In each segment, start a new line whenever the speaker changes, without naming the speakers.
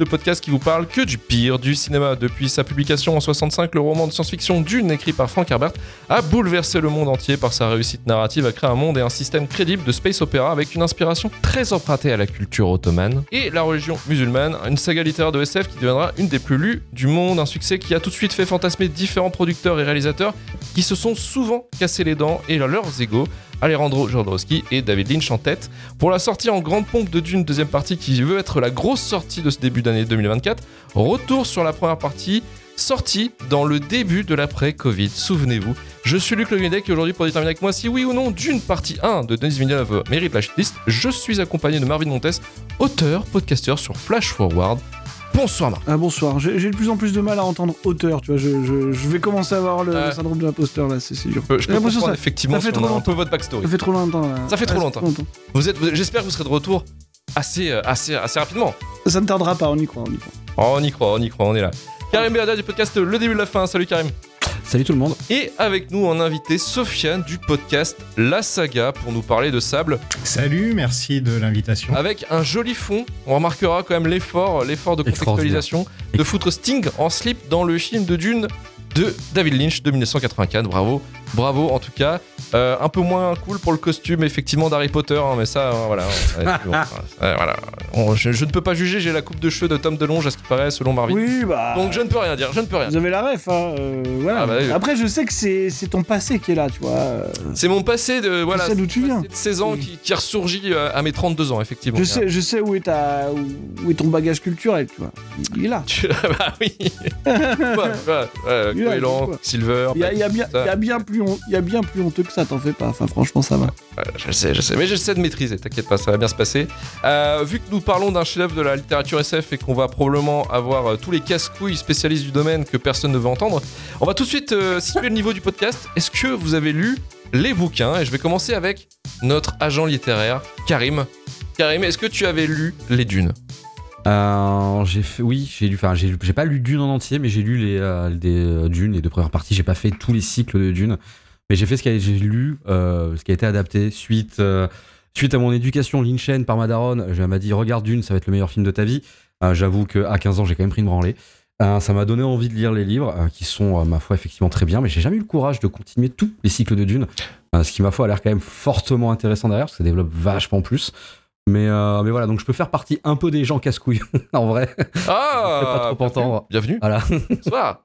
le podcast qui vous parle que du pire du cinéma. Depuis sa publication en 65, le roman de science-fiction Dune, écrit par Frank Herbert, a bouleversé le monde entier par sa réussite narrative à créer un monde et un système crédible de space opéra avec une inspiration très empruntée à la culture ottomane et la religion musulmane. Une saga littéraire de SF qui deviendra une des plus lues du monde, un succès qui a tout de suite fait fantasmer différents producteurs et réalisateurs qui se sont souvent cassés les dents et leurs égaux Alejandro Jodorowsky et David Lynch en tête. Pour la sortie en grande pompe de Dune deuxième partie qui veut être la grosse sortie de ce début d'année 2024, retour sur la première partie sortie dans le début de l'après-Covid. Souvenez-vous, je suis Luc Leguedec et aujourd'hui pour déterminer avec moi si oui ou non Dune partie 1 de Denis Villeneuve mérite la shitlist, je suis accompagné de Marvin Montes, auteur, podcasteur sur Flash Forward. Bonsoir Marc.
Ah, bonsoir, j'ai j'ai de plus en plus de mal à entendre auteur, tu vois, je, je- je vais commencer à avoir le
Ouais.
syndrome de l'imposteur là, c'est c'est dur.
Je peux, je peux
J'ai l'impression
comprendre
ça-
effectivement
ça fait
si on
trop
un peu
longtemps.
votre backstory.
Ça fait trop longtemps là.
Ça fait trop
Ouais,
longtemps.
longtemps.
Vous êtes, vous- J'espère que vous serez de retour assez, euh, assez, assez rapidement.
Ça ne tardera pas, on y croit, on y croit.
Oh, on y croit, on y croit, on est là. Karim Beada du podcast Le début de la fin. Salut Karim.
Salut tout le monde.
Et avec nous en invité Sofiane du podcast La Saga pour nous parler de Sable
Salut, merci de l'invitation.
avec un joli fond. On remarquera quand même l'effort, l'effort de contextualisation de foutre Sting en slip dans le film de Dune de David Lynch de 1984. Bravo, bravo en tout cas. Euh, un peu moins cool pour le costume effectivement d'Harry Potter, hein, mais ça, euh, voilà. ouais, bon, euh, voilà. On- je, je ne peux pas juger. J'ai la coupe de cheveux de Tom DeLonge à ce qui paraît selon Marvin.
Oui, bah.
Donc je ne peux rien dire. Je ne peux rien.
Vous avez la ref, hein. euh, voilà.
Ah, bah oui.
Après, je sais que c'est ton passé qui est là, tu vois.
C'est mon passé de voilà.
d'où tu viens.
de 16 ans qui, qui a ressurgi euh, à mes 32 ans effectivement.
Je sais, je sais où est, ta, où, est ton bagage culturel, tu vois. Il est là.
Tu- bah oui. ouais, ouais, ouais, Coelan. Silver.
Il y y y a bien plus hon- il y a bien plus honteux que ça, t'en fais pas. Enfin, franchement, ça va.
Je sais, je sais, mais j'essaie de maîtriser, t'inquiète pas, ça va bien se passer. Euh, vu que nous parlons d'un chef-d'œuvre de la littérature SF et qu'on va probablement avoir euh, tous les casse-couilles spécialistes du domaine que personne ne veut entendre, on va tout de suite euh, situer le niveau du podcast. Est-ce que vous avez lu les bouquins? Et je vais commencer avec notre agent littéraire, Karim. Karim, est-ce que tu avais lu Les Dunes?
J'ai oui, j'ai lu, enfin, j'ai pas lu Dune en entier, mais j'ai lu les euh, des euh, parties. J'ai pas fait tous les cycles de Dune, mais j'ai fait ce qui a, j'ai lu, euh, ce qui a été adapté suite, euh, à mon éducation Lynchienne par ma daronne. Elle m'a dit regarde Dune, ça va être le meilleur film de ta vie. J'avoue que à 15 ans, j'ai quand même pris une branlée. Ça m'a donné envie de lire les livres, qui sont, ma foi, effectivement très bien, mais j'ai jamais eu le courage de continuer tous les cycles de Dune, ce qui, ma foi, a l'air quand même fortement intéressant derrière, parce que ça développe vachement plus. Mais, euh, mais voilà, donc je peux faire partie un peu des gens casse-couilles, en vrai.
Ah
pas trop entendre.
Bienvenue.
Voilà.
Bonsoir.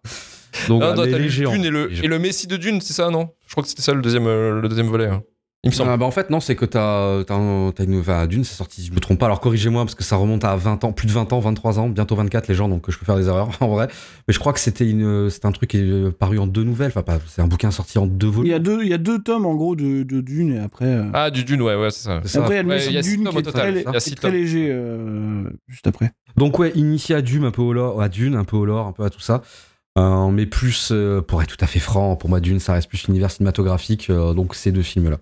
Donc,
Ah,
voilà,
toi,
les.
Dune et le, et le Messie de Dune, c'est ça, non? Je crois que c'était ça le deuxième, euh, le deuxième volet. hein. Il me semble.
Ah, bah, en fait, non, c'est que t'as, un- t'as une. Enfin, Dune, c'est sorti, si je me trompe pas, alors corrigez-moi, parce que ça remonte à 20 ans, plus de 20 ans, 23 ans, bientôt 24 les gens, donc je peux faire des erreurs, en vrai. Mais je crois que c'était une, c'était un truc qui est paru en deux nouvelles, enfin, pas, c'est un bouquin sorti en deux
Il
volumes.
y a deux, il y a deux tomes en gros de, de Dune et après. euh,
Ah, du Dune, ouais, ouais, c'est ça.
C'est ça.
Après, il y a
Ouais, il y
Dune qui est
total.
très,
Il y a
qui est
six
très
tomes.
léger euh, juste après.
Donc, ouais, initié à Dune, un peu au lore, à Dune, un peu au lore, un peu à tout ça. Euh, mais plus, euh, pour être tout à fait franc, pour moi, Dune, ça reste plus l'univers cinématographique, euh, donc ces deux films-là.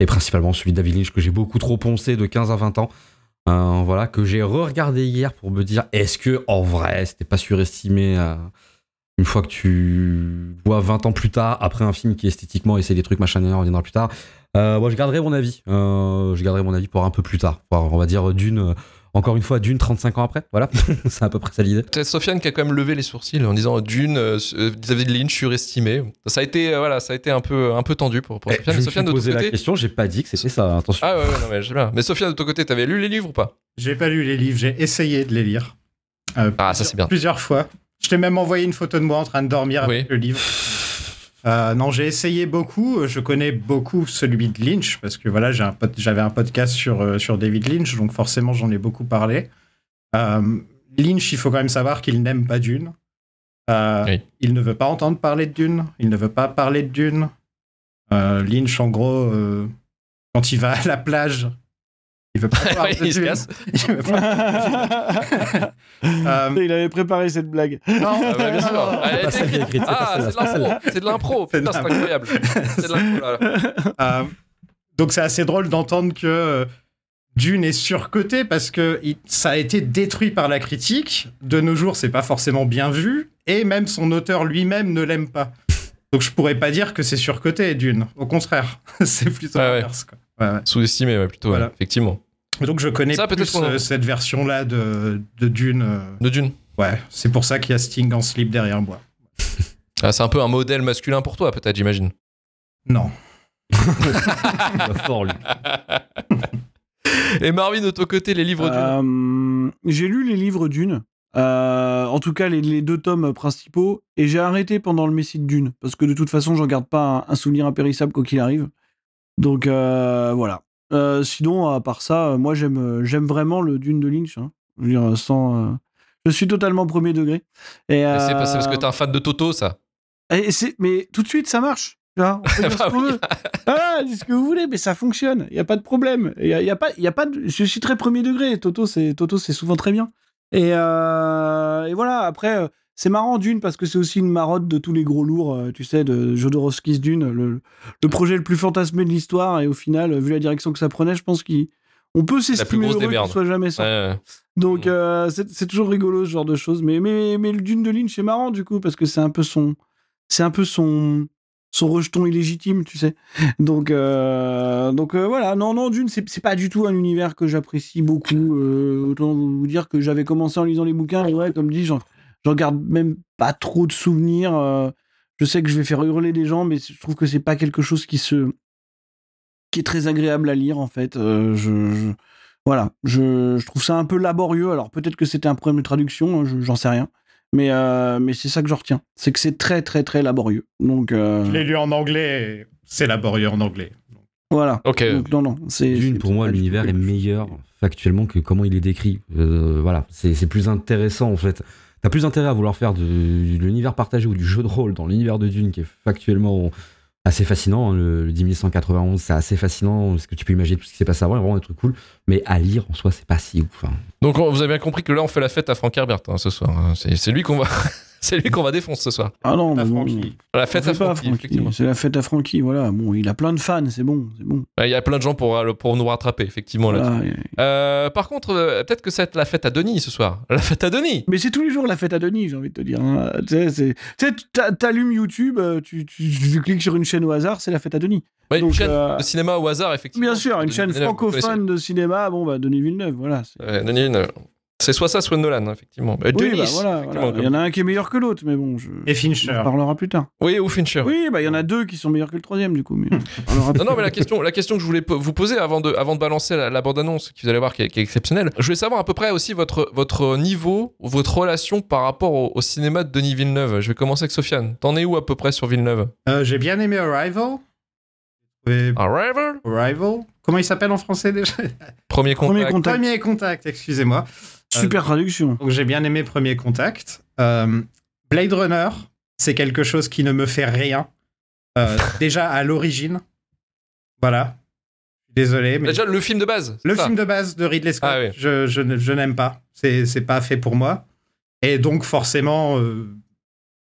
Et principalement celui de David Lynch que j'ai beaucoup trop poncé de 15 à 20 ans. Voilà, que j'ai re-regardé hier pour me dire est-ce que en vrai c'était pas surestimé une fois que tu vois 20 ans plus tard, après un film qui esthétiquement essaie des trucs machin, on reviendra plus tard. Moi je garderai mon avis. Je garderai mon avis pour un peu plus tard. Pour, on va dire d'une, encore une fois, d'une 35 ans après. Voilà, c'est à peu près ça l'idée.
Peut-être Sofiane qui a quand même levé les sourcils en disant Dune, euh, euh, David Lynch surestimé. Ça a été, euh, voilà, ça a été un peu, un peu tendu pour, pour
Eh,
Sofiane.
je me
Sofiane, de
posé la
côté.
question, j'ai pas dit que c'était ça. Attention.
Ah ouais, ouais, non, mais j'aime bien. Mais Sofiane, de ton côté, t'avais lu les livres ou pas?
J'ai pas lu les livres, j'ai essayé de les lire. Euh,
Ah, ça, c'est bien.
Plusieurs fois. Je t'ai même envoyé une photo de moi en train de dormir
Oui.
avec le livre. Euh, non, j'ai essayé beaucoup. Je connais beaucoup celui de Lynch parce que voilà, un j'avais un podcast sur, euh, sur David Lynch, donc forcément j'en ai beaucoup parlé. Euh, Lynch, il faut quand même savoir qu'il n'aime pas Dune.
Oui.
Il ne veut pas entendre parler de Dune. Il ne veut pas parler de Dune. Lynch, en gros, quand il va à la plage, il veut pas parler de
Il se
Dune.
casse.
Il veut pas- Euh,
Il avait préparé cette blague.
non,
Ah bah, bien sûr.
non.
Elle
est écrite,
Ah, c'est de l'impro. C'est de l'impro. Incroyable. C'est de l'impro.
Euh, donc c'est assez drôle d'entendre que euh, Dune est surcoté parce que ça a été détruit par la critique. De nos jours, c'est pas forcément bien vu et même son auteur lui-même ne l'aime pas. Donc je pourrais pas dire que c'est surcoté Dune. Au contraire, c'est plutôt
Ouais, ouais.
l'inverse. quoi. Ouais, ouais.
Sous-estimé, ouais, plutôt, ouais,
Voilà.
effectivement.
Donc je connais
Ça,
plus euh, cette version-là de, de Dune. euh,
De Dune.
Ouais, c'est pour ça qu'il y a Sting en slip derrière moi.
Ah, c'est un peu un modèle masculin pour toi, peut-être, j'imagine.
Non.
Fort, lui.
Et Marvin, de ton côté, les livres Dune.
Euh, j'ai lu les livres d'une. Euh, en tout cas, les, les deux tomes principaux. Et j'ai arrêté pendant le Messie de Dune. Parce que de toute façon, j'en garde pas un, un souvenir impérissable quoi qu'il arrive. Donc euh, voilà. Euh, sinon, à part ça, euh, moi j'aime euh, j'aime vraiment le Dune de Lynch. hein. Je veux dire, sans. Je suis totalement premier degré. Et,
C'est pas- c'est parce que t'es un fan de Toto, ça.
et c'est- mais tout de suite, ça marche. Tu vois, on peut dire
Bah
ce qu'on
oui.
veut. Ah, dites ce que vous voulez, mais ça fonctionne. Il n'y a pas de problème. Il y a, y a pas, y a pas de- Je suis très premier degré. Toto, c'est Toto, c'est souvent très bien. Et, euh, et voilà, après, c'est marrant d'une parce que c'est aussi une marotte de tous les gros lourds, euh, tu sais, de Jodorowsky's Dune, le, le projet le plus fantasmé de l'histoire. Et au final, euh, vu la direction que ça prenait, je pense qu'on peut s'estimer heureux
merdes.
soit jamais.
Ouais, ouais.
Donc
Mm.
euh, c'est toujours rigolo ce genre de choses. Mais, mais, mais le Dune de Lynch c'est marrant du coup parce que c'est un peu son c'est un peu son son rejeton illégitime, tu sais. Donc euh, donc euh, voilà, non non Dune c'est c'est pas du tout un univers que j'apprécie beaucoup. Euh, autant vous dire que j'avais commencé en lisant les bouquins et ouais comme dit j'en j'en garde même pas trop de souvenirs. euh, je sais que je vais faire hurler des gens, mais je trouve que c'est pas quelque chose qui se qui est très agréable à lire en fait. Euh, je, je- voilà, je, je trouve ça un peu laborieux. Alors peut-être que c'était un problème de traduction, hein, je- j'en sais rien. Mais, euh, mais c'est ça que je retiens. C'est que c'est très très très laborieux. Donc euh,
Je l'ai lu en anglais, c'est laborieux en anglais.
voilà.
Ok.
Donc, non, non, c'est.
Dune, pour moi, l'univers est meilleur factuellement que comment il est décrit. Euh, voilà, c'est c'est plus intéressant en fait. T'as plus intérêt à vouloir faire de, l'univers partagé ou du jeu de rôle dans l'univers de Dune qui est factuellement assez fascinant. hein. Le, le 10191, c'est assez fascinant parce que tu peux imaginer tout ce qui s'est passé avant, il y a vraiment des trucs cool. Mais à lire en soi, c'est pas si ouf. hein.
Donc on- vous avez bien compris que là on fait la fête à Frank Herbert hein, ce soir. c'est lui qu'on va, c'est lui qu'on va défoncer ce soir.
Ah non, mais bon.
La
on
fête à Francky.
C'est la fête à Francky, voilà. Bon, il a plein de fans, c'est bon, c'est bon.
Il y a plein de gens pour, euh, pour nous rattraper, effectivement. là
et-
Euh, par contre, euh, peut-être que c'est la fête à Denis ce soir. La fête à Denis.
Mais c'est tous les jours la fête à Denis, j'ai envie de te dire. hein. Tu sais, t'allumes YouTube, tu, tu- tu cliques sur une chaîne au hasard, c'est la fête à Denis.
Ouais, une chaîne
euh,
de cinéma au hasard, effectivement.
Bien sûr, une chaîne francophone de cinéma, bon bah Denis Villeneuve, voilà. c'est-
Ouais, Denis Villeneuve. C'est soit ça, soit Nolan, effectivement. Euh,
Oui,
Denis,
bah voilà,
effectivement,
voilà. Il y en a un qui est meilleur que l'autre, mais bon, je...
Et
on
Fincher.
en parlera plus tard.
Oui, ou Fincher.
Oui, bah il y en a deux qui sont meilleurs que le troisième, du coup. Mais on
Non, non, mais la question, la question que je voulais vous poser avant de, avant de balancer la, la bande-annonce, que vous allez voir qui est, qui est exceptionnelle, je voulais savoir à peu près aussi votre, votre niveau, votre relation par rapport au, au cinéma de Denis Villeneuve. Je vais commencer avec Sofiane. T'en es où à peu près sur Villeneuve?
Euh, J'ai bien aimé Arrival.
Arrival?
Arrival. Comment il s'appelle en français déjà?
Premier contact.
Premier contact,
Premier contact, excusez-moi.
Super traduction.
Donc j'ai bien aimé Premier Contact. Euh, Blade Runner, c'est quelque chose qui ne me fait rien. Euh, déjà à l'origine. Voilà. Désolé, mais
Déjà, le film de base.
le
ça
film de base de Ridley Scott,
Ah oui.
je, je n'aime pas. C'est c'est pas fait pour moi. Et donc forcément, euh,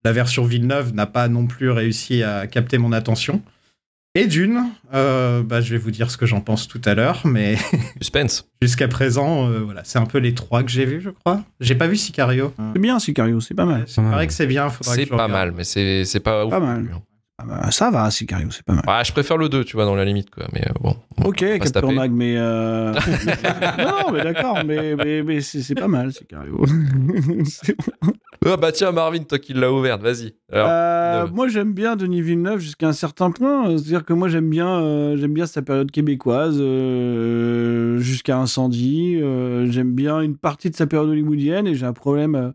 la version Villeneuve n'a pas non plus réussi à capter mon attention. Et d'une, euh, bah, je vais vous dire ce que j'en pense tout à l'heure, mais
Suspense.
jusqu'à présent, euh, voilà, c'est un peu les trois que j'ai vus, je crois. J'ai pas vu Sicario.
C'est bien, Sicario, c'est pas mal.
Mal.
paraît que c'est bien. faudra
C'est pas
regarde.
mal, mais c'est c'est pas ouf.
Pas mal.
hein.
Ah bah, ça va, Sicario, c'est pas mal.
Ah, je préfère le 2, tu vois, dans la limite, quoi. Mais euh, bon. on
Ok, Captain. Mag, mais. euh, non, mais d'accord, mais, mais, mais c'est c'est pas mal, Sicario. C'est-
Ah bah tiens, Marvin, toi qui l'as ouverte, vas-y.
Euh, moi j'aime bien Denis Villeneuve jusqu'à un certain point. C'est-à-dire que moi j'aime bien, euh, j'aime bien sa période québécoise euh, jusqu'à Incendie. J'aime bien une partie de sa période hollywoodienne et j'ai un problème.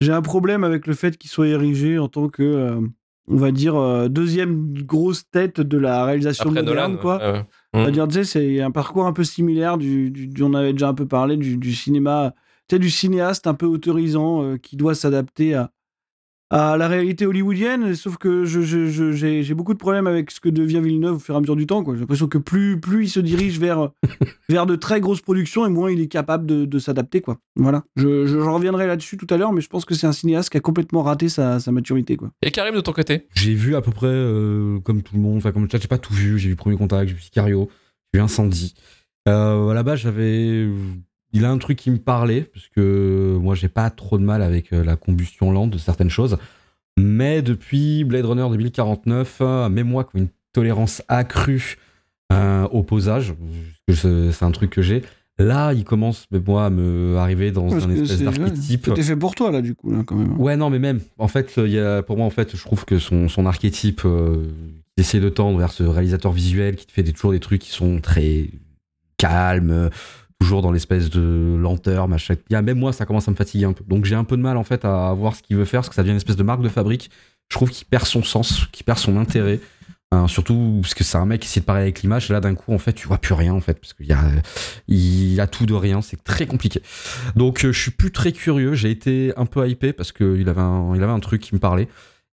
j'ai un problème avec le fait qu'il soit érigé en tant que, on va dire, deuxième grosse tête de la réalisation
après
moderne,
Nolan.
quoi. On va
Mm.
dire, tu sais, c'est un parcours un peu similaire du, du- du- on avait déjà un peu parlé du, du cinéma, tu sais, du cinéaste un peu autorisant euh, qui doit s'adapter à, à la réalité hollywoodienne. Sauf que je, je- je- j'ai j'ai beaucoup de problèmes avec ce que devient Villeneuve au fur et à mesure du temps. quoi. J'ai l'impression que plus, plus il se dirige vers, vers de très grosses productions et moins il est capable de, de s'adapter. quoi. Voilà. Je, je- reviendrai là-dessus tout à l'heure, mais je pense que c'est un cinéaste qui a complètement raté sa, sa maturité. Quoi.
Et Karim, de ton côté?
J'ai vu à peu près euh, comme tout le monde, enfin comme le chat, j'ai pas tout vu. J'ai vu Premier Contact, j'ai vu Sicario, j'ai vu Incendie. Euh, là-bas, j'avais. Il a un truc qui me parlait, parce que moi, j'ai pas trop de mal avec euh, la combustion lente de certaines choses. Mais depuis Blade Runner 2049, euh, même moi, qui ai une tolérance accrue euh, au posage, c'est un truc que j'ai, Là, il commence, mais moi, à me arriver dans
Parce
un espèce
c'est-
d'archétype.
C'était fait pour toi, là, du coup, là, quand même.
Ouais, non, mais même. En fait, il y a, pour moi, en fait, je trouve que son, son archétype, euh, il essaie de tendre vers ce réalisateur visuel qui te fait des, toujours des trucs qui sont très calmes, toujours dans l'espèce de lenteur, machin. Même moi, ça commence à me fatiguer un peu. Donc j'ai un peu de mal, en fait, à voir ce qu'il veut faire, parce que ça devient une espèce de marque de fabrique. Je trouve qu'il perd son sens, qu'il perd son intérêt. Hein, surtout parce que c'est un mec qui essaie de parler avec l'image. Là, d'un coup, en fait, tu vois plus rien, en fait, parce qu'il a, a tout de rien. C'est très compliqué. Donc, euh, je suis plus très curieux. J'ai été un peu hypé parce qu'il avait, avait un truc qui me parlait.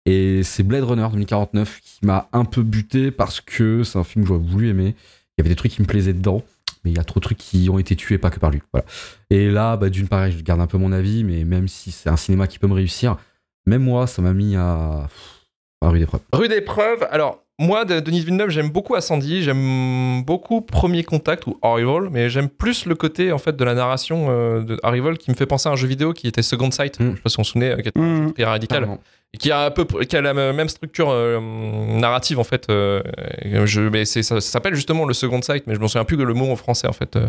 Et c'est Blade Runner 2049 qui m'a un peu buté parce que c'est un film que j'aurais voulu aimer. Il y avait des trucs qui me plaisaient dedans, mais il y a trop de trucs qui ont été tués pas que par lui. Voilà. Et là, bah, d'une part, je garde un peu mon avis, mais même si c'est un cinéma qui peut me réussir, même moi, ça m'a mis à, à rude épreuve.
Rude épreuve. Alors, moi, de Denis Villeneuve, j'aime beaucoup Ascendi, j'aime beaucoup Premier Contact ou Arrival, mais j'aime plus le côté en fait de la narration euh, de Arrival qui me fait penser à un jeu vidéo qui était Second Sight.
Mm.
Je sais pas si on se souvenait, euh, qui était très radical, et qui a un peu, qui a la même structure euh, narrative en fait. euh, je, mais ça, ça s'appelle justement le Second Sight, mais je m'en souviens plus que le mot en français en fait. euh,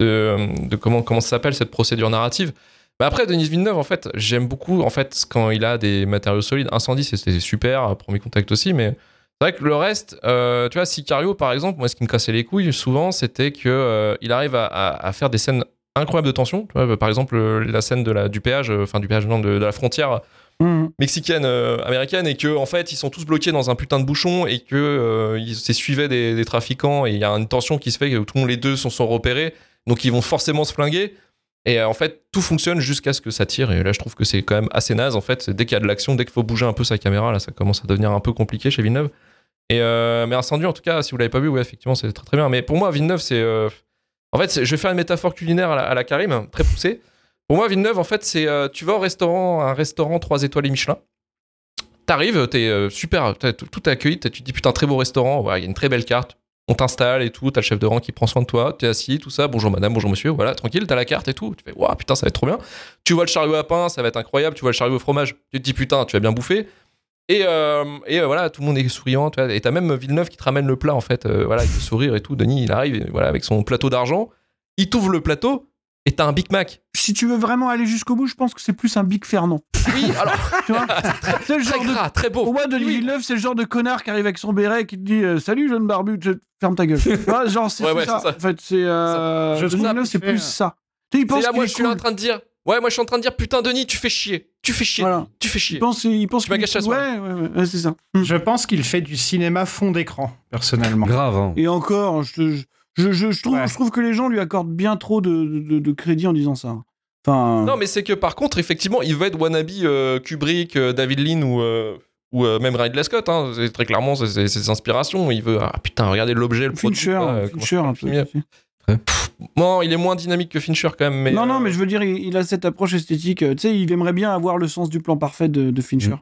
de, de comment comment ça s'appelle cette procédure narrative. Mais après, Denis Villeneuve, en fait, j'aime beaucoup en fait quand il a des matériaux solides. Incendie, c'était super, Premier Contact aussi, mais c'est vrai que le reste, euh, tu vois, Sicario par exemple, moi ce qui me cassait les couilles souvent, c'était que euh, il arrive à, à- à faire des scènes incroyables de tension. Tu vois, par exemple, euh, la scène de la, du péage, enfin du péage, non, de, de la frontière
Mmh.
mexicaine euh, américaine et que en fait ils sont tous bloqués dans un putain de bouchon et que ils se suivaient des, des trafiquants et il y a une tension qui se fait que tout le monde les deux sont, sont repérés. Donc ils vont forcément se flinguer. Et en fait tout fonctionne jusqu'à ce que ça tire. Et là je trouve que c'est quand même assez naze en fait. Dès qu'il y a de l'action dès qu'il faut bouger un peu sa caméra là ça commence à devenir un peu compliqué chez Villeneuve et euh, mais Incendie en tout cas si vous l'avez pas vu ouais effectivement c'est très très bien mais pour moi Villeneuve c'est euh, en fait je vais faire une métaphore culinaire à la, à Karim très poussée pour moi, Villeneuve, en fait, c'est euh, tu vas au restaurant, un restaurant 3 étoiles et Michelin. T'arrives, t'es euh, super, tout tout accueilli, tu te dis putain, très beau restaurant, il y a une très belle carte. On t'installe et tout, t'as le chef de rang qui prend soin de toi, t'es assis, tout ça, bonjour madame, bonjour monsieur, voilà, tranquille, t'as la carte et tout. Tu fais, waouh, putain, ça va être trop bien. Tu vois le chariot à pain, ça va être incroyable, tu vois le chariot au fromage, tu te dis putain, tu vas bien bouffer. Et, euh, et euh, voilà, tout le monde est souriant, tu vois, et t'as même Villeneuve qui te ramène le plat en fait, euh, voilà, avec le sourire et tout. Denis, il arrive, et voilà, avec son plateau d'argent, il t'ouvre le plateau et t'as un Big Mac.
Si tu veux vraiment aller jusqu'au bout, je pense que c'est plus un Big Fernand.
Oui, alors
Tu vois C'est le
très
genre de
gras, très beau.
Pour moi, Denis
Oui.
Villeneuve, c'est le genre de connard qui arrive avec son béret et qui te dit euh, Salut, jeune barbu, je- ferme ta gueule. Tu vois, genre, c'est
Ouais,
c'est
ouais,
ça. En fait, c'est. Euh, Villeneuve, c'est plus ça. Tu sais, il pense
C'est là,
qu'il
moi, je suis en train de dire. Ouais, moi, je suis en train de dire, putain, Denis, tu fais chier. Tu fais chier.
Voilà.
Tu fais
Il
chier.
pense, il pense
Tu m'as
qu'il-
gâché la soirée.
Ouais, ouais, ouais, ouais, c'est ça. Hmm.
Je pense qu'il fait du cinéma fond d'écran, personnellement.
Grave, hein.
Et encore, je, te- je, je, je trouve,
Ouais.
je trouve que les gens lui accordent bien trop de, de, de crédit en disant ça. Enfin.
Non, mais c'est que par contre, effectivement, il veut être wannabe euh, Kubrick, euh, David Lean ou, euh, ou euh, même Ridley Scott. Hein. C'est très clairement c'est- c'est ses inspirations. Il veut, ah putain, regardez l'objet, le produit.
Fincher,
euh, comment
Fincher un
fait
peu.
Non, il est moins dynamique que Fincher quand même. Mais,
non, non,
euh,
mais je veux dire, il, il a cette approche esthétique. euh, Tu sais, il aimerait bien avoir le sens du plan parfait de, de Fincher.
Mm.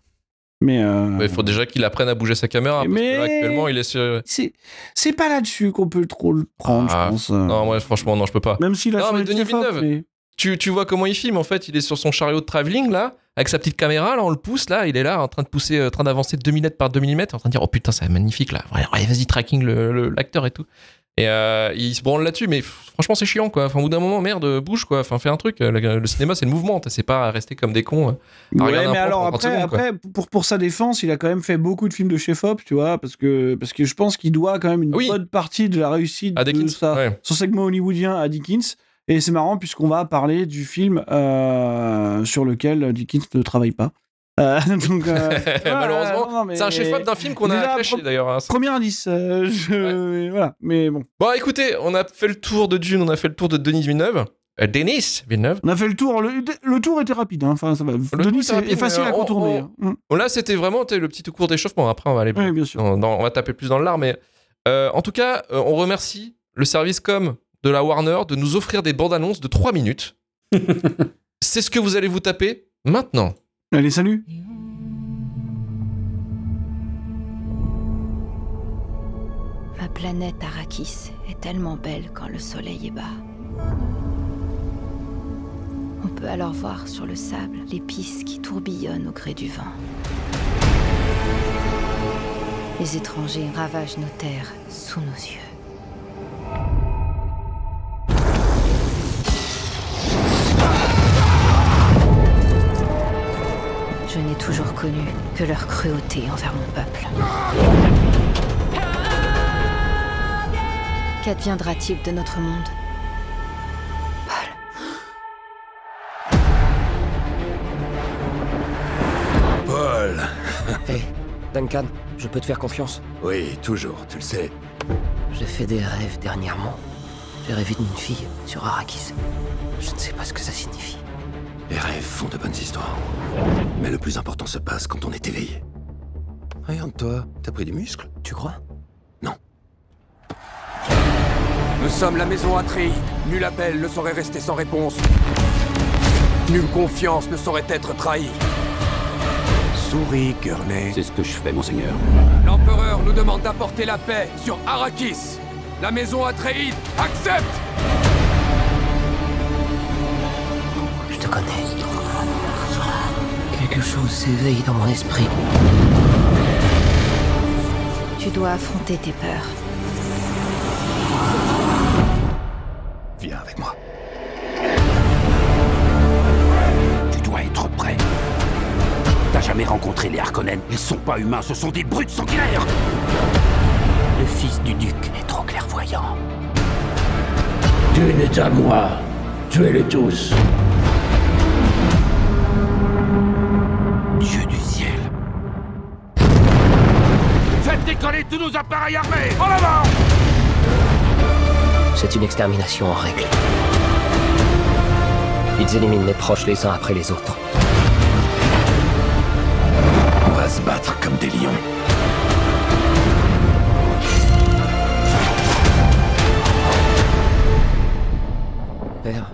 Mais. euh,
ouais, il faut déjà qu'il apprenne à bouger sa caméra. Parce
Mais-
que là, actuellement, il est sur.
c'est c'est pas là-dessus qu'on peut trop le prendre,
Ah,
je pense.
Non, moi, franchement, non, je peux pas.
Même s'il a
Non, mais
de
Denis Villeneuve,
mais-
tu, tu vois comment il filme en fait il est sur son chariot de travelling là avec sa petite caméra là on le pousse là il est là en train de pousser en train d'avancer de 2 mm par 2 mm en train de dire oh putain c'est magnifique là Ouais, vas-y tracking le- le- l'acteur et tout et euh, il se branle là-dessus mais franchement c'est chiant quoi enfin au bout d'un moment merde bouge quoi enfin fais un truc le, le cinéma c'est le mouvement c'est pas rester comme des cons euh.
Ouais, mais alors
pendant 30
après,
secondes, quoi.
après pour, pour sa défense, il a quand même fait beaucoup de films de chef-op, tu vois, parce que, parce que je pense qu'il doit quand même une
Oui.
bonne partie de la réussite
à
de
Dickens
sa,
ouais.
son segment hollywoodien à Dickens. Et c'est marrant puisqu'on va parler du film euh, sur lequel Dickens ne travaille pas. Euh, donc, euh,
malheureusement c'est un chef-op d'un film qu'on a
pro-
d'ailleurs hein.
Premier indice, euh, je- voilà, mais bon.
bon écoutez on a fait le tour de Dune on a fait le tour de Denis Villeneuve Euh, Denis Villeneuve
On a fait le tour, le, le tour était rapide, hein, enfin ça va. Denis est,
rapide,
est facile à
on-
contourner.
on-
hein. Mm.
Là, c'était vraiment le petit cours d'échauffement. Après, on va aller
Oui, bien sûr.
dans- dans- on va taper plus dans l'art. Mais euh, en tout cas, euh, on remercie le service com de la Warner de nous offrir des bandes annonces de 3 minutes. C'est ce que vous allez vous taper maintenant.
Allez, salut.
Ma planète Arrakis est tellement belle quand le soleil est bas. On peut alors voir sur le sable l'épice qui tourbillonne au gré du vent. Les étrangers ravagent nos terres sous nos yeux. Toujours connu que leur cruauté envers mon peuple. Qu'adviendra-t-il de notre monde? Paul.
Paul
Hé, Duncan, je peux te faire confiance?
Oui, toujours, tu le sais.
J'ai fait des rêves dernièrement. J'ai rêvé d'une fille sur Arrakis. Je ne sais pas ce que ça signifie.
Les rêves font de bonnes histoires. Mais le plus important se passe quand on est éveillé. Regarde-toi, t'as pris du muscle
Tu crois?
Non.
Nous sommes la maison Atri. Nul appel ne saurait rester sans réponse. Nulle confiance ne saurait être trahie. Souris, Gurney.
C'est ce que je fais, monseigneur.
L'empereur nous demande d'apporter la paix sur Arrakis. La maison Atreide accepte
connais. Quelque chose s'éveille dans mon esprit.
Tu dois affronter tes peurs.
Viens avec moi. Tu dois être prêt. T'as jamais rencontré les Harkonnen Ils sont pas humains, ce sont des brutes sanguinaires
Le fils du duc est trop clairvoyant.
Dune est à moi. Tuez-les tous.
Décoller tous nos appareils armés En avant
C'est une extermination en règle. Ils éliminent mes proches les uns après les autres.
On va se battre comme des lions.
Père,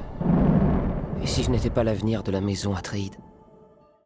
et si je n'étais pas l'avenir de la maison Atreide?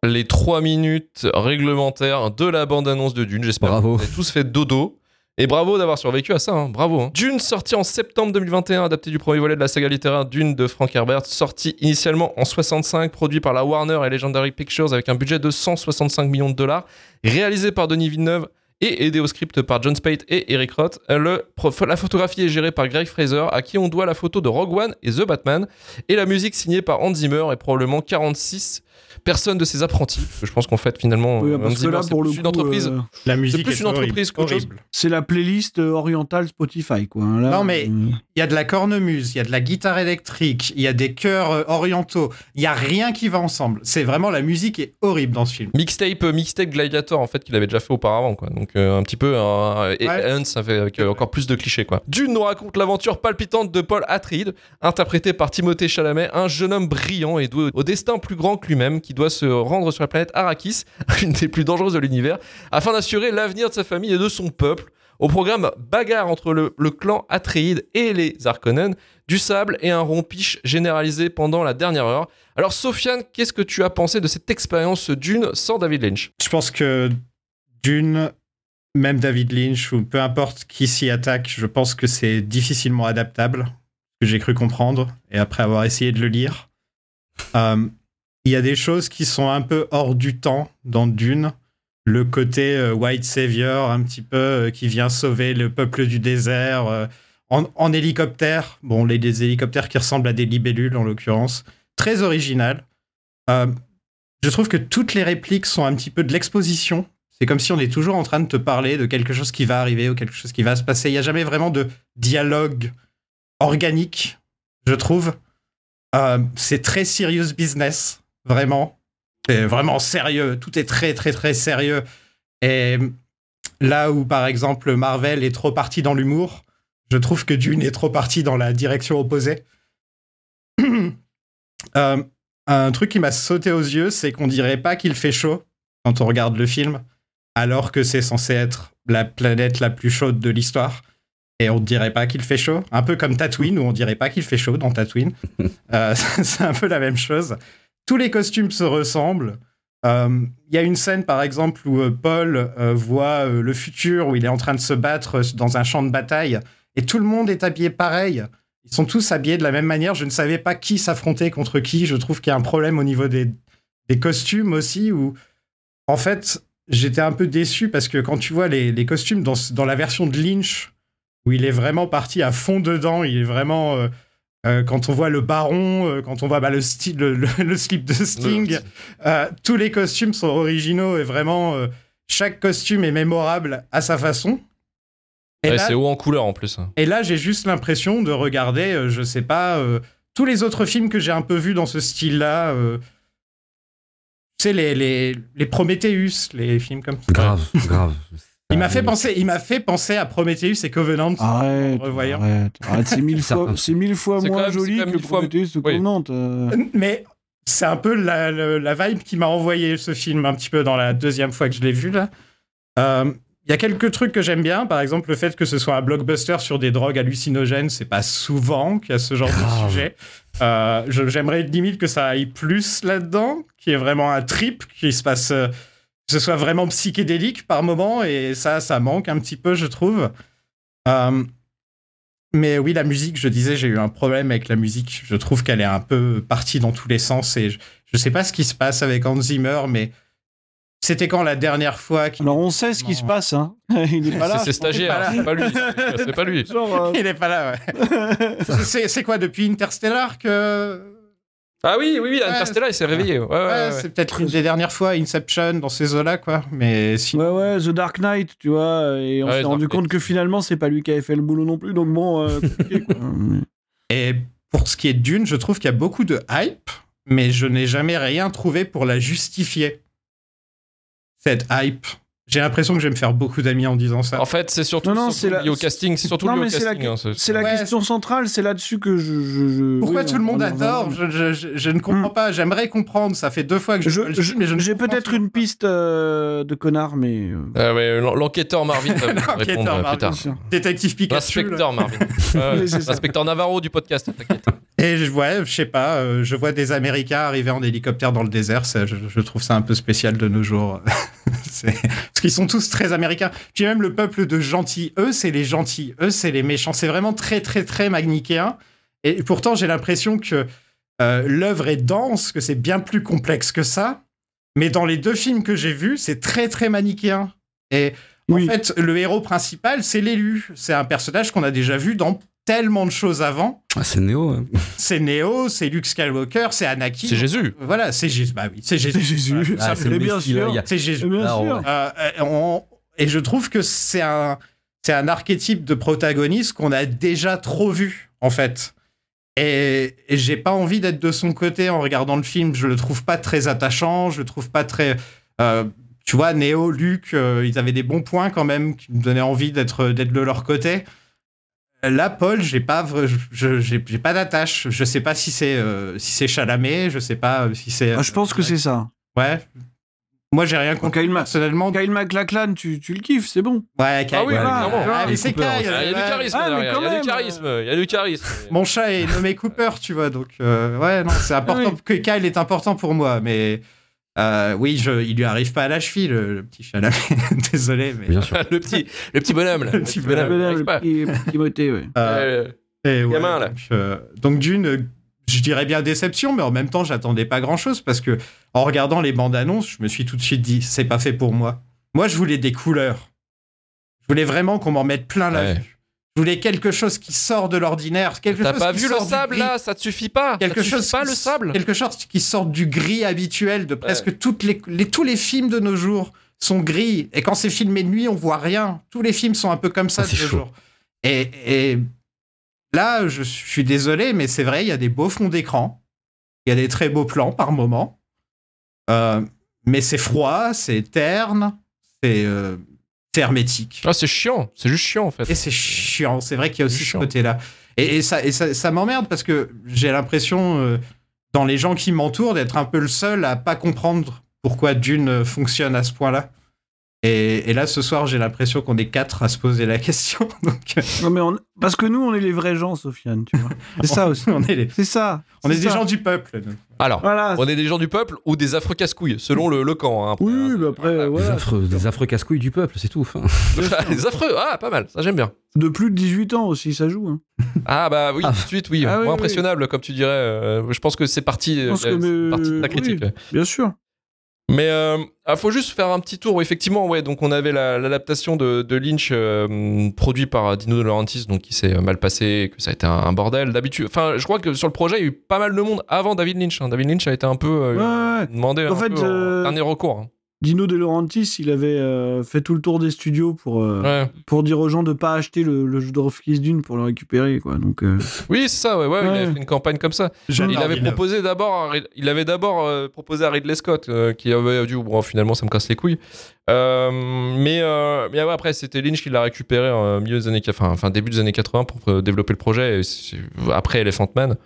Les 3 minutes réglementaires de la bande-annonce de Dune. J'espère
Bravo.
que vous avez tous fait dodo. Et bravo d'avoir survécu à ça, hein. bravo. hein. Dune, sorti en septembre 2021, adapté du premier volet de la saga littéraire Dune de Frank Herbert, sorti initialement en 65, produit par la Warner et Legendary Pictures avec un budget de 165 millions de dollars, réalisé par Denis Villeneuve et aidé au script par John Spate et Eric Roth. Le, la photographie est gérée par Greg Fraser, à qui on doit la photo de Rogue One et The Batman, et la musique signée par Hans Zimmer et probablement 46 personnes de ses apprentis. Je pense qu'en fait, finalement,
Oui, parce que là, pour le coup,
une entreprise.
euh,
La musique
plus
est
une entreprise qu'autre chose.
c'est la playlist euh, orientale Spotify, quoi. hein, Là,
Non, mais-
euh,
Il y a de la cornemuse, il y a de la guitare électrique, il y a des chœurs euh, orientaux. Il y a rien qui va ensemble. C'est vraiment la musique est horrible dans ce film.
Mixtape, mixtape Gladiator en fait qu'il avait déjà fait auparavant quoi. Donc euh, un petit peu euh, et
Ouais.
Hans ça fait avec euh, encore plus de clichés quoi. Dune nous raconte l'aventure palpitante de Paul Atreides, interprété par Timothée Chalamet, un jeune homme brillant et doué au destin plus grand que lui-même qui doit se rendre sur la planète Arrakis, une des plus dangereuses de l'univers, afin d'assurer l'avenir de sa famille et de son peuple. Au programme, bagarre entre le, clan Atreides et les Harkonnen, du sable et un rompiche généralisé pendant la dernière heure. Alors Sofiane, qu'est-ce que tu as pensé de cette expérience Dune sans David Lynch?
Je pense que d'une, même David Lynch ou peu importe qui s'y attaque, je pense que c'est difficilement adaptable, que j'ai cru comprendre, et après avoir essayé de le lire. Euh, Il y a des choses qui sont un peu hors du temps dans Dune. Le côté euh, white savior, un petit peu, euh, qui vient sauver le peuple du désert euh, en, hélicoptère. Bon, les, des hélicoptères qui ressemblent à des libellules en l'occurrence. Très original. Je trouve que toutes les répliques sont un petit peu de l'exposition. C'est comme si on est toujours en train de te parler de quelque chose qui va arriver ou quelque chose qui va se passer. Il n'y a jamais vraiment de dialogue organique, je trouve. C'est très serious business, vraiment. C'est vraiment sérieux. Tout est très, très, très sérieux. Et là où, par exemple, Marvel est trop parti dans l'humour, je trouve que Dune est trop parti dans la direction opposée. Euh, un truc qui m'a sauté aux yeux, c'est qu'on dirait pas qu'il fait chaud quand on regarde le film, alors que c'est censé être la planète la plus chaude de l'histoire. Et on ne dirait pas qu'il fait chaud. Un peu comme Tatooine, où on dirait pas qu'il fait chaud dans Tatooine. Euh, c'est un peu la même chose. Tous les costumes se ressemblent. Euh, Il y a une scène, par exemple, où euh, Paul euh, voit le futur, où il est en train de se battre dans un champ de bataille, et tout le monde est habillé pareil. Ils sont tous habillés de la même manière. Je ne savais pas qui s'affrontait contre qui. Je trouve qu'il y a un problème au niveau des, costumes aussi, où, en fait, j'étais un peu déçu parce que quand tu vois les, les costumes dans, dans la version de Lynch, où il est vraiment parti à fond dedans, il est vraiment euh, quand on voit le baron, euh, quand on voit bah, le, style, le, le- le slip de Sting, euh, tous les costumes sont originaux et vraiment euh, chaque costume est mémorable à sa façon. Et
Ouais,
là,
c'est haut en couleur en plus.
et là, j'ai juste l'impression de regarder, euh, je sais pas, euh, tous les autres films que j'ai un peu vus dans ce style-là. euh, tu sais, les, les, les Prometheus, les films comme ça.
Grave, grave.
Il m'a fait penser, il m'a fait penser à Prometheus et Covenant.
Arrête,
en revoyant.
arrête, arrête, c'est mille fois, c'est mille fois moins
même-
joli que
fois-
Prometheus ou. Covenant. euh.
Mais c'est un peu la, la- la vibe qui m'a envoyé ce film un petit peu dans la deuxième fois que je l'ai vu là. Euh, Il y a quelques trucs que j'aime bien, par exemple le fait que ce soit un blockbuster sur des drogues hallucinogènes, c'est pas souvent qu'il y a ce genre de sujet. Euh, J'aimerais limite que ça aille plus là-dedans, qu'il y ait vraiment un trip, qu'il se passe, euh, ce soit vraiment psychédélique par moment, et ça, ça manque un petit peu, je trouve. Euh, mais oui, la musique, je disais, j'ai eu un problème avec la musique. Je trouve qu'elle est un peu partie dans tous les sens et je, je sais pas ce qui se passe avec Hans Zimmer, mais c'était quand la dernière fois qu'il
Alors on sait ce qui se passe, hein. Il est pas là.
C'est stagiaires, c'est pas lui. C'est pas lui.
Genre, euh,
il est pas là, ouais. C'est c'est quoi, depuis Interstellar que.
Ah oui, oui, oui,
Ouais,
Interstellar, il s'est réveillé. Ouais, ouais,
Ouais,
ouais.
c'est peut-être une des dernières fois, Inception, dans ces eaux-là, quoi. Mais si.
Ouais, ouais, The Dark Knight, tu vois, et on
Ouais,
s'est rendu
Dark
compte
Knight.
que finalement, c'est pas lui qui avait fait le boulot non plus, donc bon, euh, compliqué, quoi. Mais-
Et pour ce qui est Dune, je trouve qu'il y a beaucoup de hype, mais je n'ai jamais rien trouvé pour la justifier. Cette hype. J'ai l'impression que je vais me faire beaucoup d'amis en disant ça.
En fait, c'est surtout,
Non, non,
surtout
la-
lié au casting. C'est surtout
Non,
lié au
mais c'est la,
hein, c'est-
c'est la
Ouais,
question centrale, c'est là-dessus que je. je- je-
Pourquoi
oui,
tout le
on-
monde
on-
adore
on-
je, je- je- je ne comprends pas. J'aimerais comprendre. Ça fait deux fois que je, vois
J'ai peut-être une piste euh, de connard, mais. euh,
Ah ouais, l'en- L'enquêteur Marvin va répondre euh,
Marvin.
plus tard.
Détective Pikachu.
L'inspecteur Marvin. L'inspecteur Navarro du podcast, t'inquiète.
Et je, ouais, je sais pas. euh, je vois des Américains arriver en hélicoptère dans le désert. je trouve ça un peu spécial de nos jours. C'est- Parce qu'ils sont tous très américains. Puis même le peuple de gentils, eux, c'est les gentils. Eux, c'est les méchants. C'est vraiment très, très, très magnichéen. Et pourtant, j'ai l'impression que euh, l'œuvre est dense, que c'est bien plus complexe que ça. Mais dans les deux films que j'ai vus, c'est très, très manichéen. Et
Oui.
en fait, le héros principal, c'est l'élu. C'est un personnage qu'on a déjà vu dans tellement de choses avant.
Ah, c'est Néo. hein.
C'est Neo, c'est Luke Skywalker, c'est Anakin.
C'est Jésus.
Voilà, c'est Jésus. Bah oui, c'est Jésus.
C'est Jésus.
Voilà,
Ah,
ça,
c'est
bien sûr.
a-
c'est Jésus.
Bien
Ah,
sûr.
Euh, on- Et je trouve que c'est un, c'est un archétype de protagoniste qu'on a déjà trop vu, en fait. Et, et j'ai pas envie d'être de son côté en regardant le film. Je le trouve pas très attachant, je le trouve pas très. euh, tu vois, Neo, Luke, euh, ils avaient des bons points quand même qui me donnaient envie d'être d'être de leur côté. Là, Paul, j'ai pas, j'ai pas d'attache. Je sais pas si c'est euh, si c'est Chalamet, je sais pas euh, si c'est.
Ah, je pense que c'est ça.
Ouais. Moi, j'ai rien contre.
Kyle,
Personnellement,
Kyle MacLachlan, tu, tu le kiffes, c'est bon.
ouais, Kyle-
Ah oui,
ouais. Ah, mais c'est Kyle.
Ah, Il y a du charisme
Ah, mais
derrière.
quand
Il y a du
même.
charisme. Il y a du charisme.
Mon chat est nommé Cooper, tu vois, donc euh, ouais, non, c'est important
Oui.
que Kyle est important pour moi, mais euh, oui, je, il lui arrive pas à la cheville, le, le petit Chalamet. Désolé, mais
Bien sûr.
le petit, le petit bonhomme là.
Le petit bonhomme.
il
Le petit, petit Timothée, ouais.
euh,
Euh,
et ouais,
gamin, là.
Donc, euh, donc d'une, je dirais bien déception, mais en même temps, j'attendais pas grand chose parce que en regardant les bandes annonces, je me suis tout de suite dit, c'est pas fait pour moi. Moi, je voulais des couleurs. Je voulais vraiment qu'on m'en mette plein la
Ouais.
vue. Je voulais quelque chose qui sort de l'ordinaire, quelque
T'as
chose
pas
qui
vu le
sort du
sable là? Ça te suffit pas.
Quelque
Ça te
chose
suffit pas le sable.
quelque chose qui sort du gris habituel de presque toutes les, les- tous les films de nos jours sont gris. Et quand c'est filmé de nuit on voit rien. Tous les films sont un peu comme ça
Ah,
de nos jours. Et, et là je suis désolé mais c'est vrai il y a des beaux fonds d'écran. Il y a des très beaux plans par moment. Euh, mais c'est froid c'est terne c'est euh, c'est hermétique
Ah, c'est chiant. C'est juste chiant en fait.
et c'est chiant. C'est vrai qu'il y a aussi ce côté-là. Et, et ça, et ça, ça m'emmerde parce que j'ai l'impression, euh, dans les gens qui m'entourent, d'être un peu le seul à pas comprendre pourquoi Dune fonctionne à ce point-là. Et, et là, ce soir, j'ai l'impression qu'on est quatre à se poser la question. Donc, euh,
Non, mais on- Parce que nous, on est les vrais gens, Sofiane, tu vois. C'est ça aussi.
on est, les-
C'est ça.
on est des gens du peuple. nous.
Alors,
Voilà.
on est des gens du peuple ou des affreux casse-couilles, selon le, le camp. hein, après,
Oui,
hein.
mais après,
Des
voilà.
affreux, des affreux casse-couilles du peuple, c'est tout. Enfin,
des affreux, ah, pas mal, ça j'aime bien.
De plus de 18 ans aussi, ça joue. hein.
Ah bah oui,
Ah.
tout de suite, oui.
Ah oui,
Moins
oui.
impressionnable, comme tu dirais. euh, je pense que c'est parti,
Je pense
euh,
que,
c'est
mais-
partie de ta
oui.
critique.
Bien sûr.
Mais euh, ah, faut juste faire un petit tour. Effectivement, ouais. Donc on avait la- l'adaptation de, de Lynch euh, produit par Dino De Laurentiis, donc qui s'est mal passé, que ça a été un, un bordel. D'habitude, enfin, je crois que sur le projet, il y a eu pas mal de monde avant David Lynch. hein. David Lynch a été un peu euh,
Ouais,
demandé
En
un
fait,
peu en
euh,
dernier recours. hein.
Dino De Laurentiis, il avait euh, fait tout le tour des studios pour, euh,
Ouais.
pour dire aux gens de pas acheter le, le jeu de Kiss Dune pour le récupérer, quoi. Donc, euh,
Oui, c'est ça. Ouais, ouais, Il avait fait une campagne comme ça. Il avait proposé d'abord, il avait d'abord euh, proposé à Ridley Scott, euh, qui avait dit bon finalement ça me casse les couilles. Euh, mais euh, mais ouais, après c'était Lynch qui l'a récupéré en milieu des années, enfin, début des années 80 pour développer le projet. et après Elephant Man.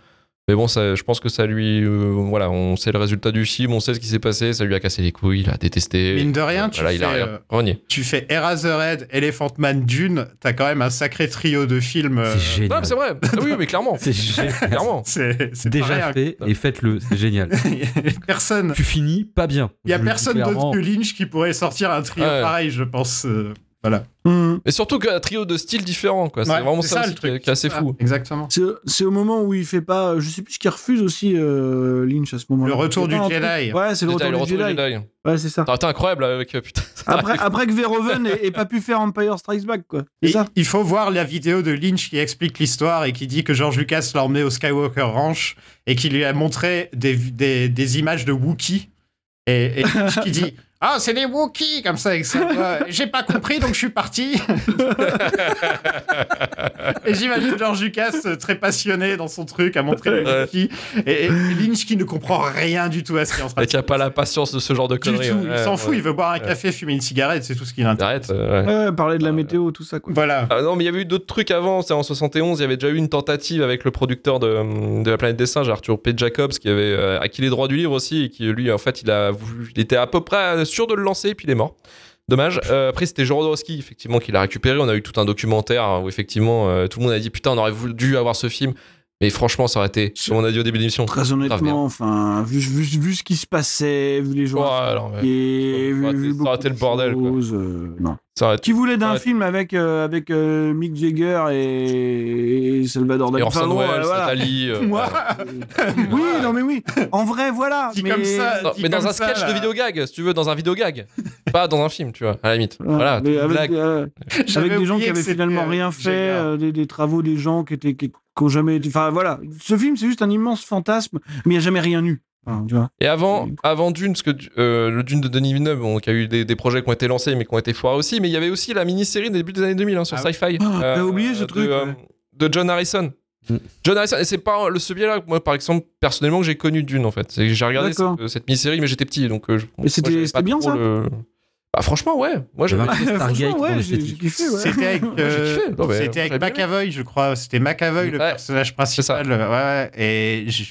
Mais bon, ça, je pense que ça lui, euh, voilà, on sait le résultat du film, on sait ce qui s'est passé, ça lui a cassé les couilles, il a détesté.
Mine de rien, tu
voilà, il a
fais,
rien
euh. Tu fais Eraserhead, Elephant Man, Dune, t'as quand même un sacré trio de films. euh,
C'est
Non,
génial.
mais c'est vrai. Ah oui, mais clairement,
C'est génial.
clairement.
C'est c'est
Déjà
rien.
fait et faites-le, c'est génial.
personne.
tu finis pas bien.
Il y a personne d'autre que Lynch qui pourrait sortir un trio
Ouais.
pareil, je pense. Euh, voilà.
hum.
Mais surtout qu'un trio de styles différents, quoi. C'est
Ouais,
vraiment
c'est
ça,
le
aussi qui est-
truc.
qui est assez fou.
Exactement.
C'est c'est au moment où il fait pas. Je sais plus ce qu'il refuse aussi, euh, Lynch, à ce moment-là.
Le retour du Jedi.
Ouais, c'est le
le retour
du
du
Jedi.
Jedi.
Ouais, c'est ça.
Été incroyable avec euh, putain.
Après, après que Verhoeven ait, ait pas pu faire Empire Strikes Back, quoi. C'est
Et
ça
il faut voir la vidéo de Lynch qui explique l'histoire et qui dit que George Lucas l'emmenait au Skywalker Ranch et qui lui a montré des, des, des images de Wookiee. Et, et Lynch qui dit Ah, c'est des Wookiees Comme ça. J'ai pas compris, donc je suis parti. et j'imagine George Lucas euh, très passionné dans son truc à montrer les. Wookiees. Et, et Lynch qui ne comprend rien du tout à ce qui est en train
Et
de
qui a pas la patience de ce genre de
Du
conneries.
tout, il s'en
ouais.
fout, il veut boire un café, fumer une cigarette, c'est tout ce qui l'intéresse.
Arrête. euh, ouais.
Ouais, parler de la météo, tout ça, quoi.
Voilà.
Ah non, mais il y avait eu d'autres trucs avant. C'est en 71, il y avait déjà eu une tentative avec le producteur de, de La Planète des Singes, Arthur P. Jacobs, qui avait euh, acquis les droits du livre aussi, et qui lui, en fait, il a il était à peu près sûr de le lancer, et puis il est mort. Dommage. Euh, après, c'était Jodorowsky, effectivement, qui l'a récupéré. On a eu tout un documentaire où, effectivement, euh, tout le monde a dit Putain, on aurait voulu avoir ce film. Mais franchement, ça aurait été, comme on a dit au début de l'émission.
Très honnêtement, enfin, vu, vu, vu ce qui se passait, vu les gens.
Ouais.
Et
Ça aurait
vu,
été-
vu
ça aurait été
beaucoup
le bordel, quoi.
euh, non.
Ça aurait été-
Qui voulait d'un film avec, euh, avec euh, Mick Jagger et, et Salvador
Et
Dali?
Orson
Enfin,
Welles,
voilà.
Moi.
Oui, non mais oui. En vrai, voilà. Mais...
comme ça,
Non, mais dans
comme
un sketch de vidéo gag, si tu veux, dans un vidéo gag. pas dans un film, tu vois, à la limite. Voilà,
avec, euh, avec des gens qui avaient finalement rien fait, des travaux des gens qui étaient qui, jamais été. Enfin voilà, ce film c'est juste un immense fantasme, mais il n'y a jamais rien eu. Enfin, tu vois.
Et avant, avant Dune, parce que euh, le Dune de Denis Villeneuve, bon, qui a eu des, des projets qui ont été lancés, mais qui ont été foirés aussi, mais il y avait aussi la mini-série des débuts des années 2000 hein, sur
Ah.
Sci-Fi.
Ah, t'as oublié ce
de,
truc,
euh,
ouais.
de John Harrison.
Mm.
John Harrison, et c'est pas le celui-là, moi, par exemple, personnellement, que j'ai connu Dune, en fait. J'ai regardé cette, cette mini-série, mais j'étais petit, donc. euh,
c'était- bien, ça
le- Bah, franchement, ouais. Moi,
J'avais Stargate
ouais, j'ai kiffé. Ouais.
C'était avec, euh.
Non, mais
avec McAvoy, je crois. C'était McAvoy, le
Ouais.
personnage principal. Ouais, ouais. Et je...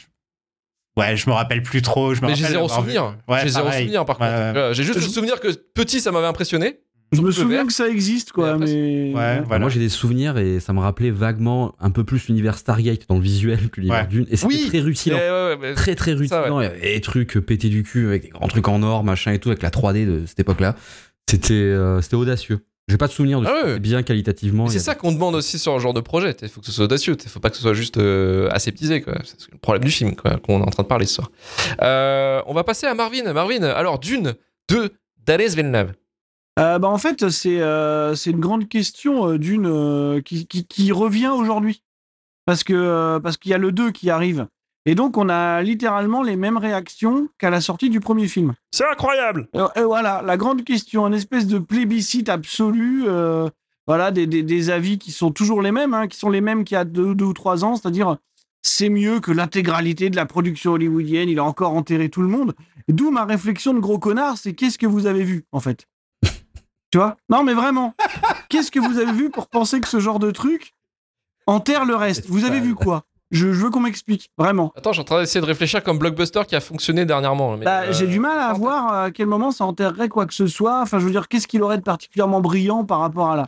ouais, je me rappelle plus trop. Je me
Mais j'ai zéro souvenir.
Ouais,
j'ai zéro souvenir, par
Ouais,
contre.
ouais.
J'ai juste le souvenir que petit, ça m'avait impressionné.
Je me souviens
vert.
que ça existe, quoi,
Et après,
mais.
Ouais,
Enfin,
voilà.
Moi j'ai des souvenirs et ça me rappelait vaguement un peu plus l'univers Stargate dans le visuel que l'univers
Ouais.
Dune. Et c'était
Oui,
très rutilant.
ouais, ouais, mais-
Très très rutilant. Il y avait des trucs pétés du cul avec des grands trucs en or, machin et tout, avec la 3D de cette époque-là. C'était euh, c'était audacieux. J'ai pas de souvenir de
Ah
ça. bien qualitativement.
C'est
avait-
ça qu'on demande aussi sur un genre de projet. Il faut que ce soit audacieux. Il faut pas que ce soit juste euh, aseptisé. quoi. C'est le problème du film quoi, qu'on est en train de parler ce soir. Euh, on va passer à Marvin. Marvin, alors Dune de Darius Villeneuve.
Euh, bah, en fait, c'est euh, c'est une grande question euh, d'une qui, qui, qui revient aujourd'hui. Parce qu'il y a le 2 qui arrive. Et donc, on a littéralement les mêmes réactions qu'à la sortie du premier film.
C'est incroyable.
Et, voilà, la grande question, une espèce de plébiscite absolu. euh, voilà, des, des, des avis qui sont toujours les mêmes, hein, qui sont les mêmes qu'il y a deux, deux ou trois ans, c'est-à-dire c'est mieux que l'intégralité de la production hollywoodienne, il a encore enterré tout le monde. D'où ma réflexion de gros connard, c'est qu'est-ce que vous avez vu, en fait? Tu vois? Non, mais vraiment, qu'est-ce que vous avez vu pour penser que ce genre de truc enterre le reste? Vous avez vu quoi? Je, je veux qu'on m'explique, vraiment.
Attends, je suis en train d'essayer de réfléchir comme blockbuster qui a fonctionné dernièrement. mais,
Bah,
euh,
J'ai du mal à voir à quel moment ça enterrerait quoi que ce soit. Enfin, je veux dire, qu'est-ce qu'il aurait de particulièrement brillant par rapport à la,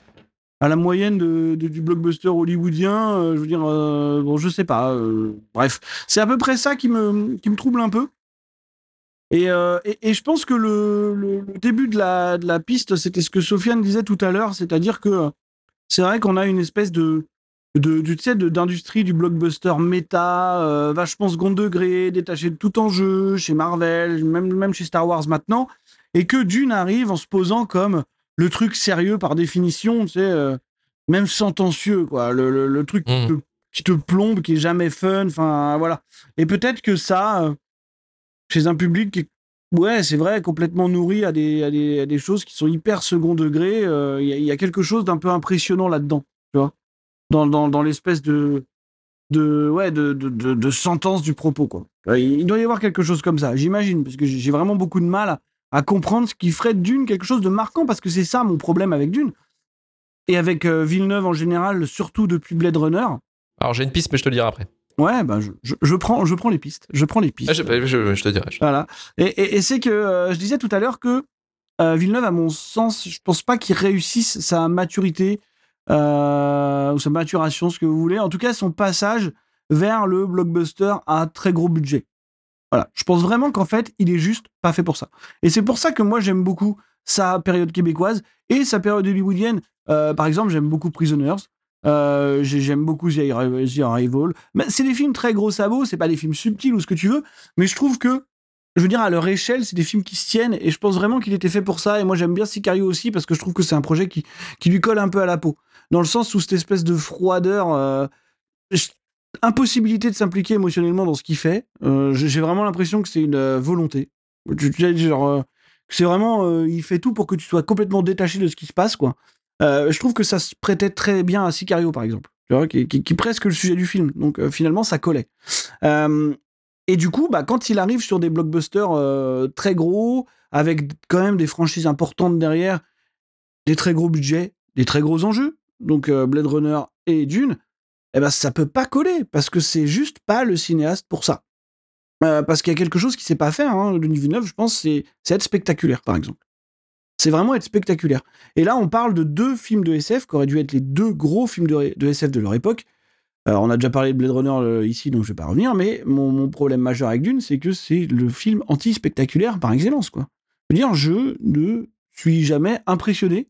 à la moyenne de, de- du blockbuster hollywoodien euh, Je veux dire, euh, bon, je sais pas. euh, bref, c'est à peu près ça qui me, qui me trouble un peu. Et, euh, et, et je pense que le, le- le début de la, de la piste, c'était ce que Sofiane disait tout à l'heure, c'est-à-dire que euh, c'est vrai qu'on a une espèce de, sais, de- d'industrie du blockbuster méta, euh, vachement second degré, détaché de tout enjeu, chez Marvel, même, même chez Star Wars maintenant, et que Dune arrive en se posant comme le truc sérieux par définition, tu sais, euh, même sentencieux, quoi, le, le- truc qui
Mhm.
te, qui te plombe, qui est jamais fun, enfin voilà. Et peut-être que ça, chez un public qui est Ouais, c'est vrai, complètement nourri à des, choses qui sont hyper second degré. euh, Il y, a- quelque chose d'un peu impressionnant là-dedans, tu vois, dans, l'espèce de, ouais, de, sentence du propos, quoi. Euh, Il doit y avoir quelque chose comme ça, j'imagine, parce que j'ai vraiment beaucoup de mal à, comprendre ce qui ferait Dune quelque chose de marquant, parce que c'est ça mon problème avec Dune. Et avec euh, Villeneuve en général, surtout depuis Blade Runner.
Alors j'ai une piste, mais je te le dirai après.
Ouais, ben je, je, je prends, je prends les pistes. Je prends les pistes.
Ah, je, je- je te dirai.
Voilà. Et, et- et c'est que euh, je disais tout à l'heure que euh, Villeneuve, à mon sens, je pense pas qu'il réussisse sa maturité euh, ou sa maturation, ce que vous voulez. En tout cas, son passage vers le blockbuster à très gros budget. Voilà. Je pense vraiment qu'en fait, il est juste pas fait pour ça. Et c'est pour ça que moi, j'aime beaucoup sa période québécoise et sa période hollywoodienne. Par exemple, j'aime beaucoup Prisoners. Euh, j'ai- j'aime beaucoup The Arri- The Arrival. Mais c'est des films très gros sabots, c'est pas des films subtils ou ce que tu veux, mais je trouve que, je veux dire, à leur échelle, c'est des films qui se tiennent et je pense vraiment qu'il était fait pour ça. Et moi, j'aime bien Sicario aussi parce que je trouve que c'est un projet qui, qui lui colle un peu à la peau. Dans le sens où cette espèce de froideur, euh, impossibilité de s'impliquer émotionnellement dans ce qu'il fait, euh, j'ai vraiment l'impression que c'est une volonté. Genre, c'est vraiment, il fait tout pour que tu sois complètement détaché de ce qui se passe, quoi. Euh, je trouve que ça se prêtait très bien à Sicario, par exemple, qui, est presque le sujet du film. Donc euh, finalement, ça collait. Euh, et du coup, bah, quand il arrive sur des blockbusters très gros, avec quand même des franchises importantes derrière, des très gros budgets, des très gros enjeux, donc Blade Runner et Dune, eh ben ça peut pas coller parce que c'est juste pas le cinéaste pour ça. Parce qu'il y a quelque chose qui s'est pas fait. Hein, Denis Villeneuve, je pense, c'est être spectaculaire, par exemple. C'est vraiment être spectaculaire. Et là, on parle de deux films de SF qui auraient dû être les deux gros films de, SF de leur époque. On a déjà parlé de Blade Runner euh, ici, donc je vais pas revenir, mais mon, problème majeur avec Dune, c'est que c'est le film anti-spectaculaire par excellence, quoi. Je veux dire, je ne suis jamais impressionné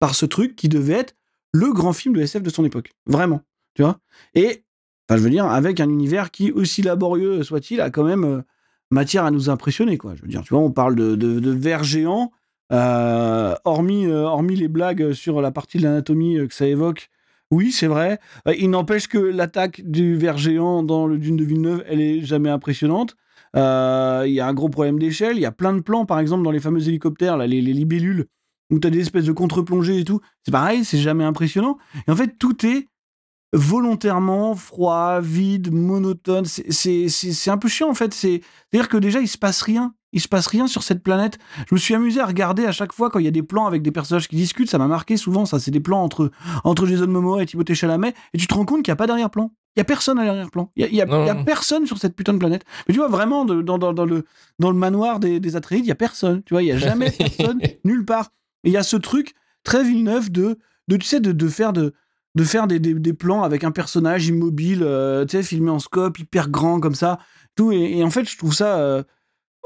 par ce truc qui devait être le grand film de SF de son époque. Vraiment. Tu vois Et, enfin, je veux dire, avec un univers qui, aussi laborieux soit-il, a quand même euh, matière à nous impressionner, quoi. Je veux dire, tu vois, on parle de, de vers géants, euh, hormis, euh, hormis les blagues sur la partie de l'anatomie euh, que ça évoque. Oui, c'est vrai. Il n'empêche que l'attaque du ver géant dans le Dune de Villeneuve, elle est jamais impressionnante. Il y a un gros problème d'échelle. Il y a plein de plans, par exemple, dans les fameux hélicoptères, là, les, les libellules, où tu as des espèces de contre-plongées et tout. C'est pareil, c'est jamais impressionnant. Et en fait, tout est volontairement froid, vide, monotone. C'est- un peu chiant, en fait. C'est- C'est-à-dire que déjà, il se passe rien. Il se passe rien sur cette planète. Je me suis amusé à regarder à chaque fois quand il y a des plans avec des personnages qui discutent. Ça m'a marqué souvent, ça. C'est des plans entre, entre Jason Momoa et Timothée Chalamet. Et tu te rends compte qu'il n'y a pas d'arrière-plan. Il n'y a personne à l'arrière-plan. Il n'y a, personne sur cette putain de planète. Mais tu vois, vraiment, de- dans, dans, dans le, dans le manoir des, des Atreides, il n'y a personne. Tu vois, il n'y a jamais personne nulle part. Et il y a ce truc très Villeneuve de, de tu sais, de, de faire de de faire des, des, des plans avec un personnage immobile, euh, tu sais, filmé en scope, hyper grand comme ça, tout. Et, et en fait, je trouve ça, euh,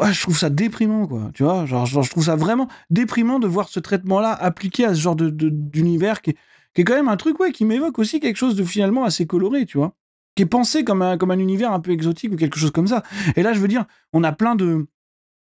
je trouve ça déprimant, quoi. Tu vois, genre, je trouve ça vraiment déprimant de voir ce traitement-là appliqué à ce genre d'univers qui, est- quand même un truc, ouais, qui m'évoque aussi quelque chose de finalement assez coloré, tu vois, qui est pensé comme un univers un peu exotique ou quelque chose comme ça. Et là, je veux dire, on a plein de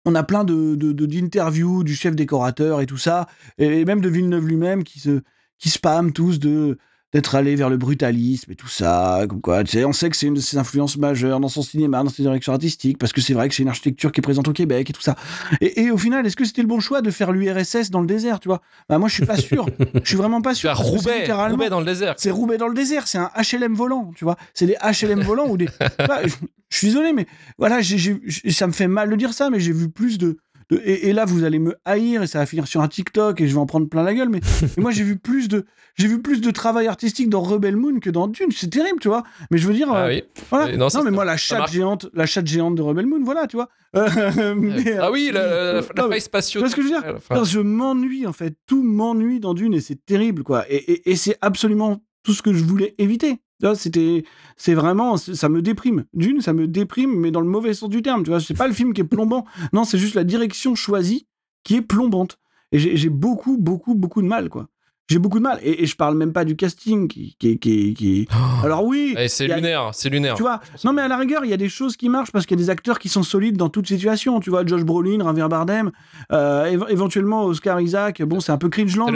on a plein de d'interviews du chef décorateur et tout ça, et même de Villeneuve lui-même qui se qui spam tous de d'être allé vers le brutalisme et tout ça, comme quoi, tu sais, on sait que c'est une de ses influences majeures dans son cinéma, dans ses directions artistiques, parce que c'est vrai que c'est une architecture qui est présente au Québec et tout ça. Et, et au final, est-ce que c'était le bon choix de faire l'URSS dans le désert, tu vois? Bah moi, je suis pas sûr. Je suis vraiment pas sûr. c'est
Roubaix, Roubaix dans le désert.
c'est Roubaix dans le désert, c'est un HLM volant, tu vois. C'est des HLM volants ou des. Bah, je, je suis désolé, mais voilà, ça me fait mal de dire ça, mais j'ai vu plus de. De- et, et là, vous allez me haïr et ça va finir sur un TikTok et je vais en prendre plein la gueule. Mais, mais moi, j'ai vu plus de, j'ai vu plus de travail artistique dans Rebel Moon que dans Dune. C'est terrible, tu vois. Mais je veux dire,
Ah
euh,
oui.
voilà.
Euh, non,
mais moi, la chatte géante, la chatte géante de Rebel Moon, voilà, tu vois. Euh, mais, euh,
Ah oui, la, la, la, la spatio.
tu vois ce que je veux dire?
Enfin,
je m'ennuie en fait, tout m'ennuie dans Dune et c'est terrible quoi. Et, et- et c'est absolument tout ce que je voulais éviter. C'était, c'est vraiment, ça me déprime. Dune, ça me déprime, mais dans le mauvais sens du terme. Tu vois, c'est pas le film qui est plombant. Non, c'est juste la direction choisie qui est plombante. Et j'ai beaucoup, beaucoup, beaucoup de mal quoi. j'ai beaucoup de mal. Et, et je parle même pas du casting qui, qui, qui, qui... Alors oui.
Eh, c'est lunaire, c'est lunaire.
Tu vois, non mais à la rigueur, il y a des choses qui marchent parce qu'il y a des acteurs qui sont solides dans toute situation. Tu vois, Josh Brolin, Javier Bardem, euh, éve- éventuellement Oscar Isaac. Bon, c'est un peu cringeland,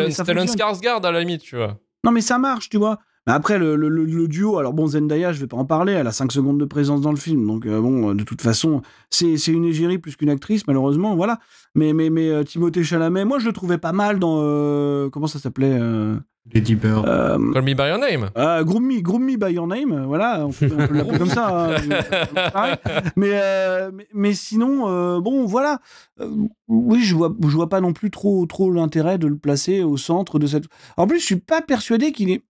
fonctionne.
Skarsgård à la limite, tu vois.
Non mais ça marche, tu vois. Mais après, le, le- le- le duo, alors bon, Zendaya, je vais pas en parler, elle a 5 secondes de présence dans le film, donc euh, bon, euh, de toute façon, c'est une égérie plus qu'une actrice, malheureusement, voilà. Mais, mais, mais euh, Timothée Chalamet, moi je le trouvais pas mal dans. euh, comment ça s'appelait euh,
Lady Bird.
euh,
Call me by your name.
euh, Groom Me, Groom Me by Your Name, voilà, on peut, on peut l'appeler comme ça. hein, mais, euh, mais, mais sinon, euh, bon, voilà. Euh, oui, je vois, je vois pas non plus trop, trop l'intérêt de le placer au centre de cette. En plus, je suis pas persuadé qu'il est,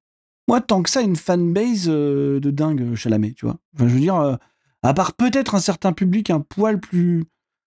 moi, tant que ça, une fanbase euh, de dingue, Chalamet, tu vois. Enfin, je veux dire, euh, à part peut-être un certain public un poil plus.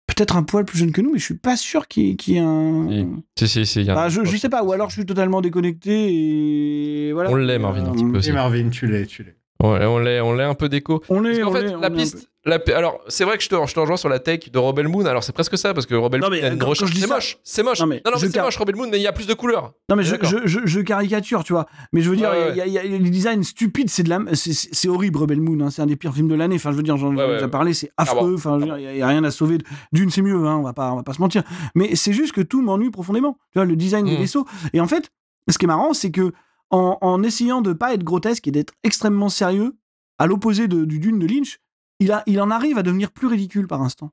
Peut-être un poil plus jeune que nous, mais je suis pas sûr qu'il y, ait- qu'il y ait un.
Si, si, si. il y a un-
Bah, je, je sais pas, ou alors je suis totalement déconnecté et voilà.
On l'est, Marvin, un petit peu aussi.
Et Marvin, tu l'es, tu l'es.
Ouais, on l'est, on l'est un peu déco.
On l'est, on
fait, la
un
piste. La, alors, c'est vrai que je te, je te rejoins sur la tech de Rebel Moon. Alors, c'est presque ça, parce que Rebel
Non,
Moon, C'est moche, c'est moche.
Non,
Non,
mais
non,
je
c'est
car-
moche, Rebel Moon, mais il y a plus de couleurs.
Non mais je, caricature, tu vois. Mais je veux dire,
Ouais,
il y a- y, a il y a les designs stupides, c'est de la, c'est- horrible, Rebel Moon. hein, c'est un des pires films de l'année. Enfin, je veux dire, j'en
Ouais,
ai
ouais,
déjà
ouais.
parlé, c'est
Ah
affreux. Enfin, il y a- rien à sauver. D'une, c'est mieux, hein, on va pas, on va pas se mentir. Mais c'est juste que tout m'ennuie profondément. Tu vois, le design des
Mm.
vaisseaux. Et en fait, ce qui est marrant, c'est que en, en essayant de pas être grotesque et d'être extrêmement sérieux, à l'opposé de- du Dune de Lynch, il, a, il en arrive à devenir plus ridicule par instant.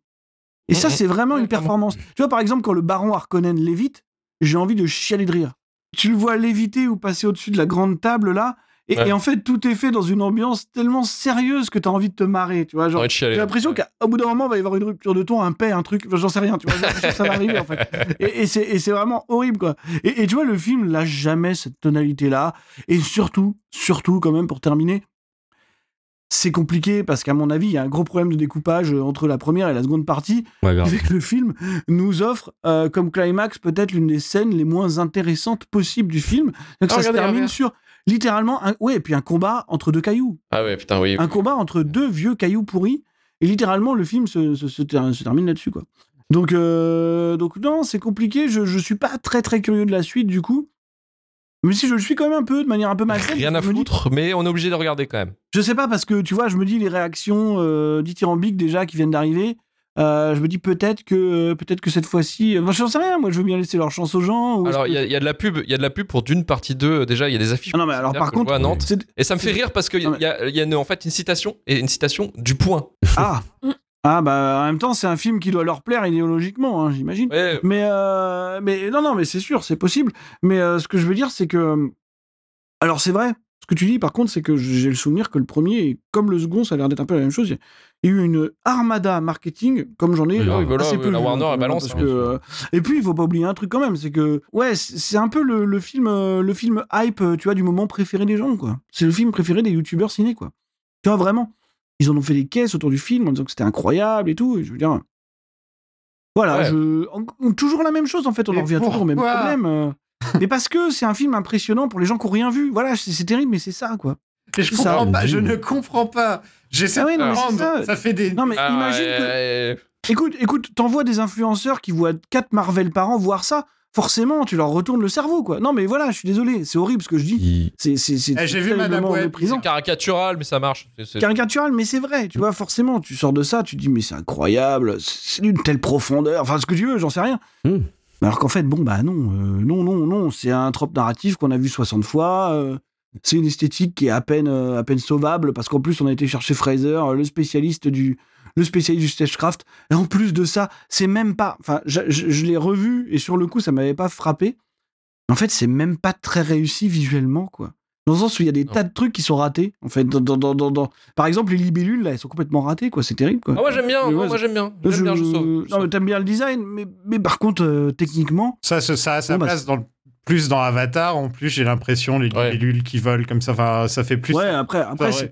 Et ça, c'est vraiment
Ouais,
une performance. Tu vois, par exemple, quand le baron Harkonnen lévite, j'ai envie de chialer de rire. Tu le vois léviter ou passer au-dessus de la grande table là, et,
Ouais.
et en fait, tout est fait dans une ambiance tellement sérieuse que tu as envie de te marrer. Tu vois, genre, j'ai l'impression qu'au bout d'un moment, il va y avoir une rupture de ton, un paix, un truc, enfin, j'en sais rien, tu vois, ça va arriver en fait. Et, et c'est vraiment horrible quoi. Et, et tu vois, le film lâche jamais cette tonalité-là. Et surtout, surtout quand même pour terminer, c'est compliqué parce qu'à mon avis, il y a un gros problème de découpage euh, entre la première et la seconde partie.
Ouais,
le film nous offre euh, comme climax peut-être l'une des scènes les moins intéressantes possibles du film. Donc
Ah,
ça se termine
regardez.
sur littéralement un, ouais, et puis un combat entre deux cailloux.
Ah ouais, putain, oui.
Un combat entre deux vieux cailloux pourris. Et littéralement, le film se, se- se ter- se termine là-dessus. quoi. Donc, euh, donc non, c'est compliqué. Je, je suis pas très très curieux de la suite du coup. Mais si je le suis quand même un peu, de manière un peu malsaine.
Rien à
je dis-
foutre, mais on est obligé de regarder quand même.
je sais pas parce que tu vois, je me dis les réactions euh, dithyrambiques déjà qui viennent d'arriver. euh, je me dis peut-être que peut-être que cette fois-ci, enfin, j'en sais rien. Moi, je veux bien laisser leur chance aux gens. ou
Alors,
que-
il y, a- il y a de la pub, il y a de la pub pour d'une partie 2. Déjà, il y a des affiches.
Ah non, mais alors par
que je
contre,
à Nantes. Et ça me fait rire parce a- il y a une- en fait une citation et une citation du point.
ah ah bah en même temps, c'est un film qui doit leur plaire idéologiquement, hein, j'imagine.
Ouais,
Mais, euh, mais non, non, mais c'est sûr, c'est possible. Mais euh, ce que je veux dire, c'est que. Alors, c'est vrai. Ce que tu dis, par contre, c'est que j'ai le souvenir que le premier, comme le second, ça a l'air d'être un peu la même chose. Il y a eu une armada marketing, comme j'en ai
Oui,
euh,
voilà,
assez peu
la
vu,
Warner,
hein,
elle balance,
parce
hein,
que, euh, Et puis, il faut pas oublier un truc quand même, c'est que ouais, c'est un peu le, le film, le film hype, tu vois, du moment préféré des gens, quoi. C'est le film préféré des youtubeurs ciné, quoi. Tu vois vraiment. Ils en ont fait des caisses autour du film en disant que c'était incroyable et tout. Et je veux dire, voilà,
Ouais.
je... toujours la même chose en fait, on en revient toujours au même problème. euh. mais parce que c'est un film impressionnant pour les gens qui n'ont rien vu. Voilà, c'est terrible, mais c'est ça quoi.
Je
Ça,
comprends pas, je ne comprends pas. J'essaie
Ah
de comprendre.
ça.
Ça fait des.
Non mais
Ah,
imagine que.
ouais,
Écoute, écoute, t'envoies des influenceurs qui voient 4 Marvel par an voir ça. Forcément, tu leur retournes le cerveau quoi. Non mais voilà, je suis désolé, c'est horrible ce que je dis. C'est c'est c'est
Eh, j'ai vu Madame Web.
C'est caricatural, mais ça marche. C'est-
caricatural, mais c'est vrai, tu vois, forcément, tu sors de ça, tu te dis, mais c'est incroyable, c'est d'une telle profondeur, enfin, ce que tu veux, j'en sais rien.
Hmm.
Alors qu'en fait, bon, bah non, euh, non, non, non, c'est un trope narratif qu'on a vu 60 fois, euh, c'est une esthétique qui est à peine, euh, à peine sauvable, parce qu'en plus, on a été chercher Fraser, le spécialiste du le spécialiste du stagecraft, et en plus de ça, c'est même pas, enfin, je, je- je l'ai revu, et sur le coup, ça m'avait pas frappé, en fait, c'est même pas très réussi visuellement, quoi. Dans le sens où il y a des
Non.
tas de trucs qui sont ratés. En fait, dans, dans, dans, dans- dans- par exemple, les libellules, là, elles sont complètement ratées, quoi. C'est terrible, quoi.
Ah, moi j'aime bien, moi,
ouais,
moi, j'aime bien.
Je-
J'aime bien, je sauve. je
Non,
sauve.
mais t'aimes bien le design, mais, mais par contre, euh, techniquement,
Ça, ça, ça a sa
Bon, bah,
place dans le- plus dans Avatar. En plus, j'ai l'impression les
Ouais.
libellules qui volent comme ça. Enfin, ça fait plus.
ouais, après, après
Ça,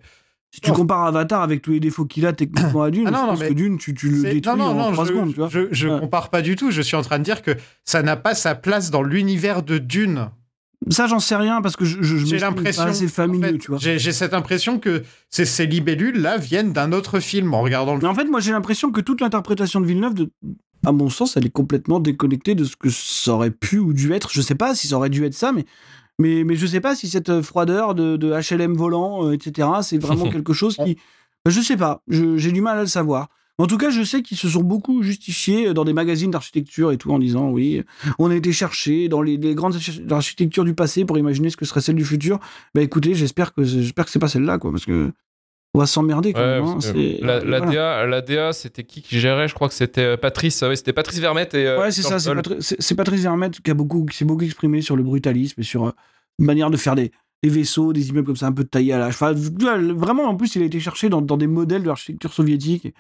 si, tu compares Avatar avec tous les défauts qu'il a techniquement à Dune,
Ah non,
je
non,
pense
mais
que Dune, tu, tu le détruis
non, non,
en
non,
3
je,
secondes, tu vois.
Je, je
Ouais.
compare pas du tout. Je suis en train de dire que ça n'a pas sa place dans l'univers de Dune.
Ça, j'en sais rien, parce que je, je,
J'ai l'impression.
pas assez
en
familier,
fait,
tu vois.
J'ai j'ai cette impression que ces, ces libellules-là viennent d'un autre film en regardant le
Mais en fait, moi, j'ai l'impression que toute l'interprétation de Villeneuve, de, à mon sens, elle est complètement déconnectée de ce que ça aurait pu ou dû être. Je sais pas si ça aurait dû être ça, mais, Mais, mais je sais pas si cette froideur de, de HLM volant, euh, etc., c'est vraiment quelque chose qui. Je sais pas, j'ai du mal à le savoir. En tout cas, je sais qu'ils se sont beaucoup justifiés dans des magazines d'architecture et tout en disant oui, on a été chercher dans les, les grandes architectures du passé pour imaginer ce que serait celle du futur. Bah écoutez, j'espère que j'espère que c'est pas celle-là quoi, parce que on va s'emmerder quand
Ouais,
même. hein,
la, la
voilà.
DA, la DA, c'était qui qui gérait? Je crois que c'était euh, Patrice. Ouais, c'était Patrice Vermette et. euh,
Ouais, c'est ça, c'est. Patri- Patrice Vermette qui a beaucoup, qui s'est beaucoup exprimé sur le brutalisme et sur euh, manière de faire des, des vaisseaux, des immeubles comme ça, un peu taillés à l'âge. Enfin, vraiment, en plus, il a été cherché dans, dans des modèles de l'architecture soviétique.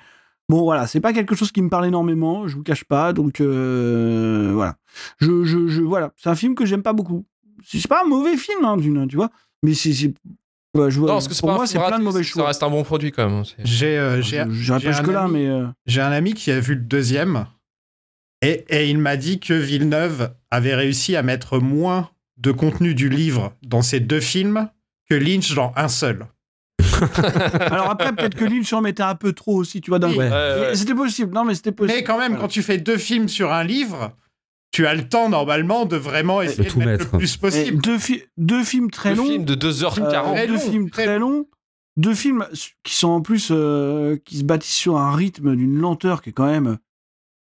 Bon, voilà, c'est pas quelque chose qui me parle énormément, je vous cache pas, donc euh, voilà. Je, je, je- voilà, c'est un film que j'aime pas beaucoup. C'est pas un mauvais film, hein, d'une, tu vois, mais c'est, ouais, je vois-
Non, parce que c'est
pour moi,
film
c'est plein de mauvais
Ça
choix.
reste un bon produit quand même.
euh,
mais euh,
j'ai un ami qui a vu le deuxième et, et il m'a dit que Villeneuve avait réussi à mettre moins de contenu du livre dans ces deux films que Lynch dans un seul.
alors après, peut-être que Lynch en mettait un peu trop aussi, tu vois,
Oui.
Ouais.
Ouais.
Mais C'était possible, non, mais c'était possible.
Mais quand même,
Voilà.
quand tu fais deux films sur un livre, tu as le temps normalement de vraiment essayer de,
tout
mettre,
mettre.
le plus
Et
possible.
deux, fi- deux films très
Le
longs.
film de
euh,
2h40.
Très
deux
long,
films
très
très longs. Deux films qui sont en plus. euh, qui se bâtissent sur un rythme d'une lenteur qui est quand même.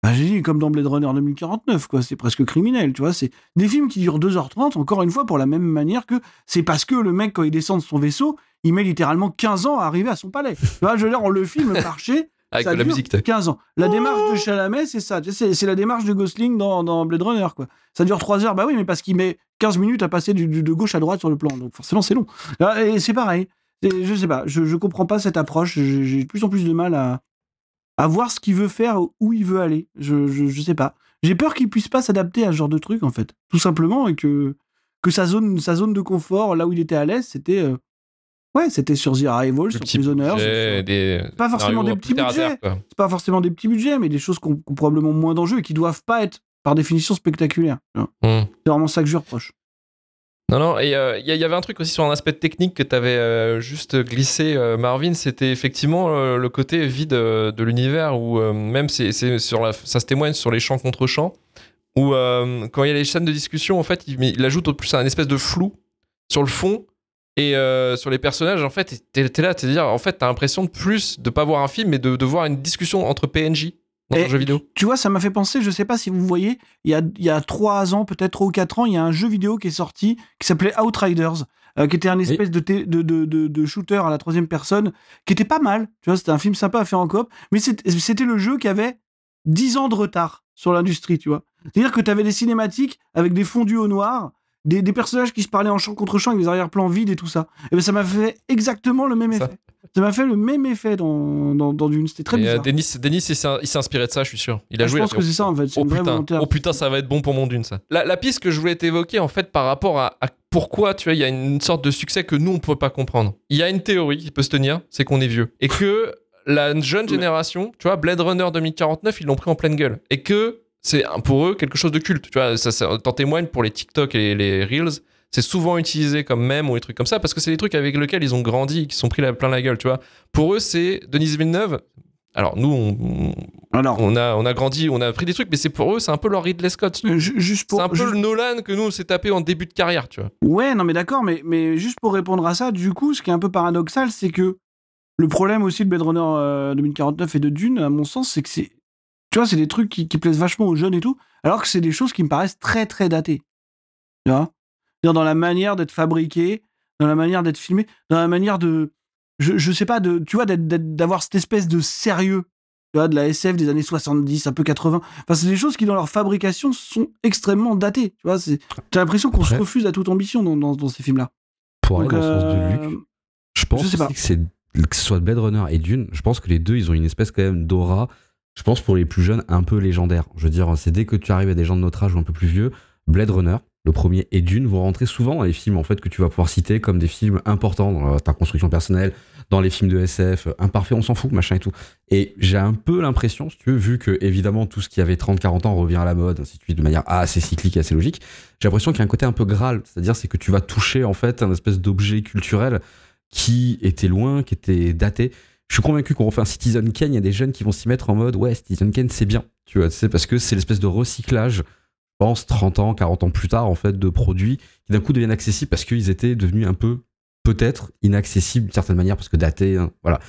Bah, j'ai dit, comme dans Blade Runner 2049, quoi. C'est presque criminel, tu vois. C'est des films qui durent 2h30, encore une fois, pour la même manière que c'est parce que le mec, quand il descend de son vaisseau, il met littéralement 15 ans à arriver à son palais. tu vois, je veux dire, on le filme marcher.
Avec
ça
la
dure
musique. t'as-
15 ans. La démarche de Chalamet, c'est ça. C'est la démarche de Gosling dans, dans Blade Runner, quoi. Ça dure 3 heures, bah oui, mais parce qu'il met 15 minutes à passer du, du- de gauche à droite sur le plan. Donc forcément, c'est long. Là, Et c'est pareil. Et Je sais pas, je, je comprends pas cette approche. J'ai j'ai de plus en plus de mal à, à voir ce qu'il veut faire, où il veut aller. Je, je, je sais pas. J'ai peur qu'il puisse pas s'adapter à ce genre de truc, en fait. Tout simplement, et que, que sa, zone, sa zone de confort, là où il était à l'aise, c'était. euh, Ouais, c'était sur The Arrival, sur Prisoners.
des
Pas forcément des petits budgets. c'est pas forcément des petits budgets, mais des choses qui ont, qui ont probablement moins d'enjeux et qui doivent pas être, par définition, spectaculaires.
Hmm.
C'est vraiment ça que je reproche.
Non, non, et euh, il y, y avait un truc aussi sur un aspect technique que tu avais juste glissé, euh, Marvin, c'était effectivement euh, le côté vide euh, de l'univers, où euh, même c'est, sur la, ça se témoigne sur les champs contre champs, où euh, quand il y a les scènes de discussion, en fait, il, ajoute au plus un espèce de flou sur le fond et euh, sur les personnages, en fait, t'es, t'es là, t'es dire, en fait, t'as l'impression de plus de pas voir un film, mais de, de voir une discussion entre PNJ dans
Et
un jeu vidéo.
Tu vois, ça m'a fait penser, je sais pas si vous voyez, il y a, il y a 3 ans, peut-être 3 ou 4 ans, il y a un jeu vidéo qui est sorti qui s'appelait Outriders, euh, qui était un espèce de, de, de, de, de shooter à la troisième personne, qui était pas mal. Tu vois, c'était un film sympa à faire en coop, mais c'était c'était le jeu qui avait 10 ans de retard sur l'industrie, tu vois. C'est-à-dire que tu avais des cinématiques avec des fondus au noir, des, des personnages qui se parlaient en champ contre champ avec des arrière-plans vides et tout ça. Et ben ça m'a fait exactement le même
Ça.
effet. Ça m'a fait le même effet dans, dans, dans Dune. C'était très
Et, euh,
bizarre.
Denis, Denis il s'est inspiré de ça, je suis sûr. Il a
Ah, je
joué
pense
là-
que c'est ça en fait.
Oh putain, oh putain, ça va être bon pour mon dune ça. La, la piste que je voulais t'évoquer en fait par rapport à, à pourquoi tu vois il y a une sorte de succès que nous on peut pas comprendre. Il y a une théorie qui peut se tenir, c'est qu'on est vieux et que la jeune génération, tu vois, Blade Runner 2049, ils l'ont pris en pleine gueule et que c'est pour eux quelque chose de culte. Tu vois, ça, ça t'en témoigne pour les TikTok et les Reels. C'est souvent utilisé comme mème ou des trucs comme ça parce que c'est des trucs avec lesquels ils ont grandi, qui sont pris la, plein la gueule, tu vois. Pour eux, c'est Denise Villeneuve. Alors nous, on, on-
Alors,
on a, on a grandi, on a appris des trucs, mais c'est pour eux, c'est un peu leur Ridley Scott.
euh, ju- juste pour.
C'est un peu
juste-
le Nolan que nous, on s'est tapé en début de carrière, tu vois.
Ouais, non, mais d'accord, mais, mais juste pour répondre à ça, du coup, ce qui est un peu paradoxal, c'est que le problème aussi de Blade Runner euh, 2049 et de Dune, à mon sens, c'est que c'est. Tu vois, c'est des trucs qui, qui plaisent vachement aux jeunes et tout, alors que c'est des choses qui me paraissent très, très datées. Tu vois? Dans la manière d'être fabriqué, dans la manière d'être filmé, dans la manière de. Je, je sais pas, de, tu vois, d'avoir cette espèce de sérieux, tu vois, de la SF des années 70, un peu 80. Enfin, c'est des choses qui, dans leur fabrication, sont extrêmement datées. Tu vois, t'as l'impression qu'on se refuse à toute ambition dans, dans, dans ces films-là.
Pour aller dans le sens de
euh,
Luc, je pense
je sais pas.
aussi que c'est que ce soit Blade Runner et Dune, je pense que les deux ils ont une espèce quand même d'aura. Je pense pour les plus jeunes un peu légendaire. Je veux dire, c'est dès que tu arrives à des gens de notre âge ou un peu plus vieux, Blade Runner, le premier et Dune vont rentrer souvent dans les films en fait que tu vas pouvoir citer comme des films importants dans ta construction personnelle, dans les films de SF, euh, imparfaits, on s'en fout, machin et tout. Et j'ai un peu l'impression, si tu veux, vu que évidemment tout ce qui avait 30-40 ans revient à la mode, ainsi de de manière assez cyclique et assez logique, j'ai l'impression qu'il y a un côté un peu Graal, c'est-à-dire c'est que tu vas toucher en fait un espèce d'objet culturel qui était loin, qui était daté. Je suis convaincu qu'on refait un Citizen Kane, il y a des jeunes qui vont s'y mettre en mode ouais, Citizen Kane c'est bien, tu vois, c'est parce que c'est l'espèce de recyclage pense, 30 ans, 40 ans plus tard, en fait, de produits qui d'un coup deviennent accessibles parce qu'ils étaient devenus un peu, peut-être, inaccessibles d'une certaine manière, parce que datés, hein, voilà.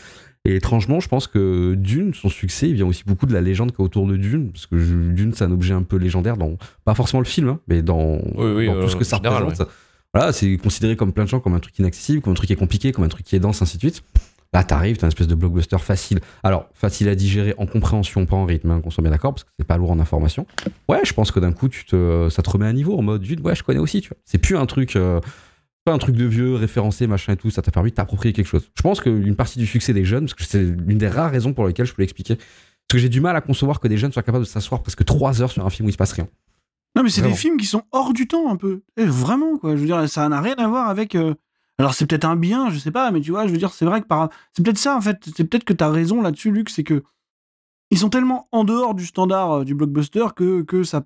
Et étrangement, je pense que Dune, son succès, il vient aussi beaucoup de la légende qu'il y a autour de Dune, parce que Dune, c'est un objet un peu légendaire dans, pas forcément le film, hein, mais dans,
Oui, oui,
dans
euh,
tout ce que ça représente. Voilà, c'est considéré comme plein de gens comme un truc inaccessible, comme un truc qui est compliqué, comme un truc qui est dense, ainsi de suite. Là, t'arrives, t'as une espèce de blockbuster facile. Alors, facile à digérer en compréhension, pas en rythme, hein, qu'on soit bien d'accord, parce que c'est pas lourd en information. Ouais, je pense que d'un coup, tu te, ça te remet à niveau en mode, ouais, je connais aussi, tu vois. C'est plus un truc, euh, pas un truc de vieux, référencé, machin et tout, ça t'a permis de t'approprier quelque chose. Je pense qu'une partie du succès des jeunes, parce que c'est l'une des rares raisons pour lesquelles je peux l'expliquer, parce que j'ai du mal à concevoir que des jeunes soient capables de s'asseoir presque trois heures sur un film où il se passe rien.
Non, mais c'est des films qui sont hors du temps un peu. Eh, vraiment, quoi. Je veux dire, ça n'a rien à voir avec. euh, Alors, c'est peut-être un bien, je sais pas, mais tu vois, je veux dire, c'est vrai que par. C'est peut-être ça, en fait. C'est peut-être que t'as raison là-dessus, Luc, c'est que. Ils sont tellement en dehors du standard euh, du blockbuster que, que ça,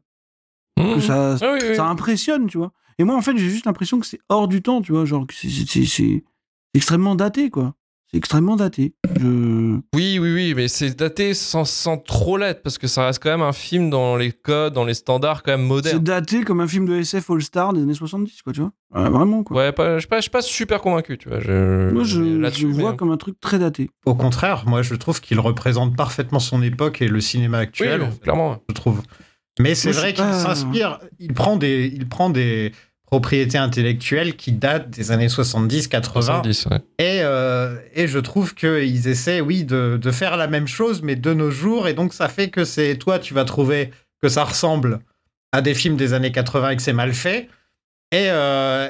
que
Mmh.
ça,
Ah oui, oui.
ça impressionne, tu vois. Et moi, en fait, j'ai juste l'impression que c'est hors du temps, tu vois. Genre, c'est extrêmement daté, quoi. C'est extrêmement daté. Je.
Oui, oui, oui, mais c'est daté sans, sans trop l'être, parce que ça reste quand même un film dans les codes, dans les standards quand même
C'est
modernes.
daté comme un film de SF All-Star des années 70, quoi, tu vois. Ouais, vraiment, quoi.
Ouais, pas- je suis pas, je suis pas super convaincu, tu vois. Je,
Moi, je, le vois
mais-
comme un truc très daté.
Au contraire, moi je trouve qu'il représente parfaitement son époque et le cinéma
Oui,
actuel,
clairement.
je trouve. Mais c'est vrai qu'il
pas.
s'inspire, il prend des, il prend des propriétés intellectuelles qui datent des années 70-80
70, ouais.
et, euh, et je trouve qu'ils essaient, oui, de, de faire la même chose, mais de nos jours, et donc ça fait que c'est toi, tu vas trouver que ça ressemble à des films des années 80 et que c'est mal fait. Et, euh,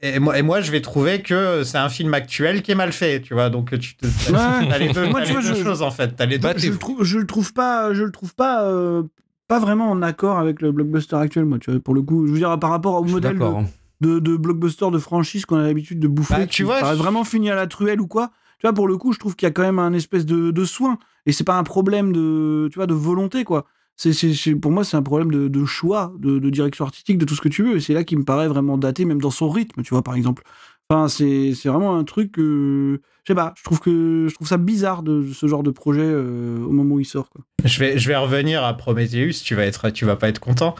et, et moi, et moi, je vais trouver que c'est un film actuel qui est mal fait, tu vois. Donc, tu te- t'as
Ouais.
les deux,
Moi, tu
les
vois,
deux
je-
choses, en fait. T'as les deux.
Bah,
je le trouve, je le trouve pas, je le trouve pas, euh, pas vraiment en accord avec le blockbuster actuel, moi. Tu vois, pour le coup, je veux dire par rapport au modèle de,
hein.
de, de blockbuster de franchise qu'on a l'habitude de bouffer,
Bah,
qui
tu vois, je-
vraiment fini à la truelle ou quoi. Tu vois, pour le coup, je trouve qu'il y a quand même un espèce de, de soin et c'est pas un problème de, tu vois, de volonté quoi. C'est, c'est- c'est- pour moi, c'est un problème de, de choix, de, de direction artistique, de tout ce que tu veux. Et c'est là qui me paraît vraiment daté, même dans son rythme, tu vois, par exemple. Enfin, c'est, c'est vraiment un truc que, je sais pas, je trouve que je trouve ça bizarre de, de ce genre de projet euh, au moment où il sort. Quoi.
Je vais, je vais revenir à Prometheus. Tu vas être, tu vas pas être content.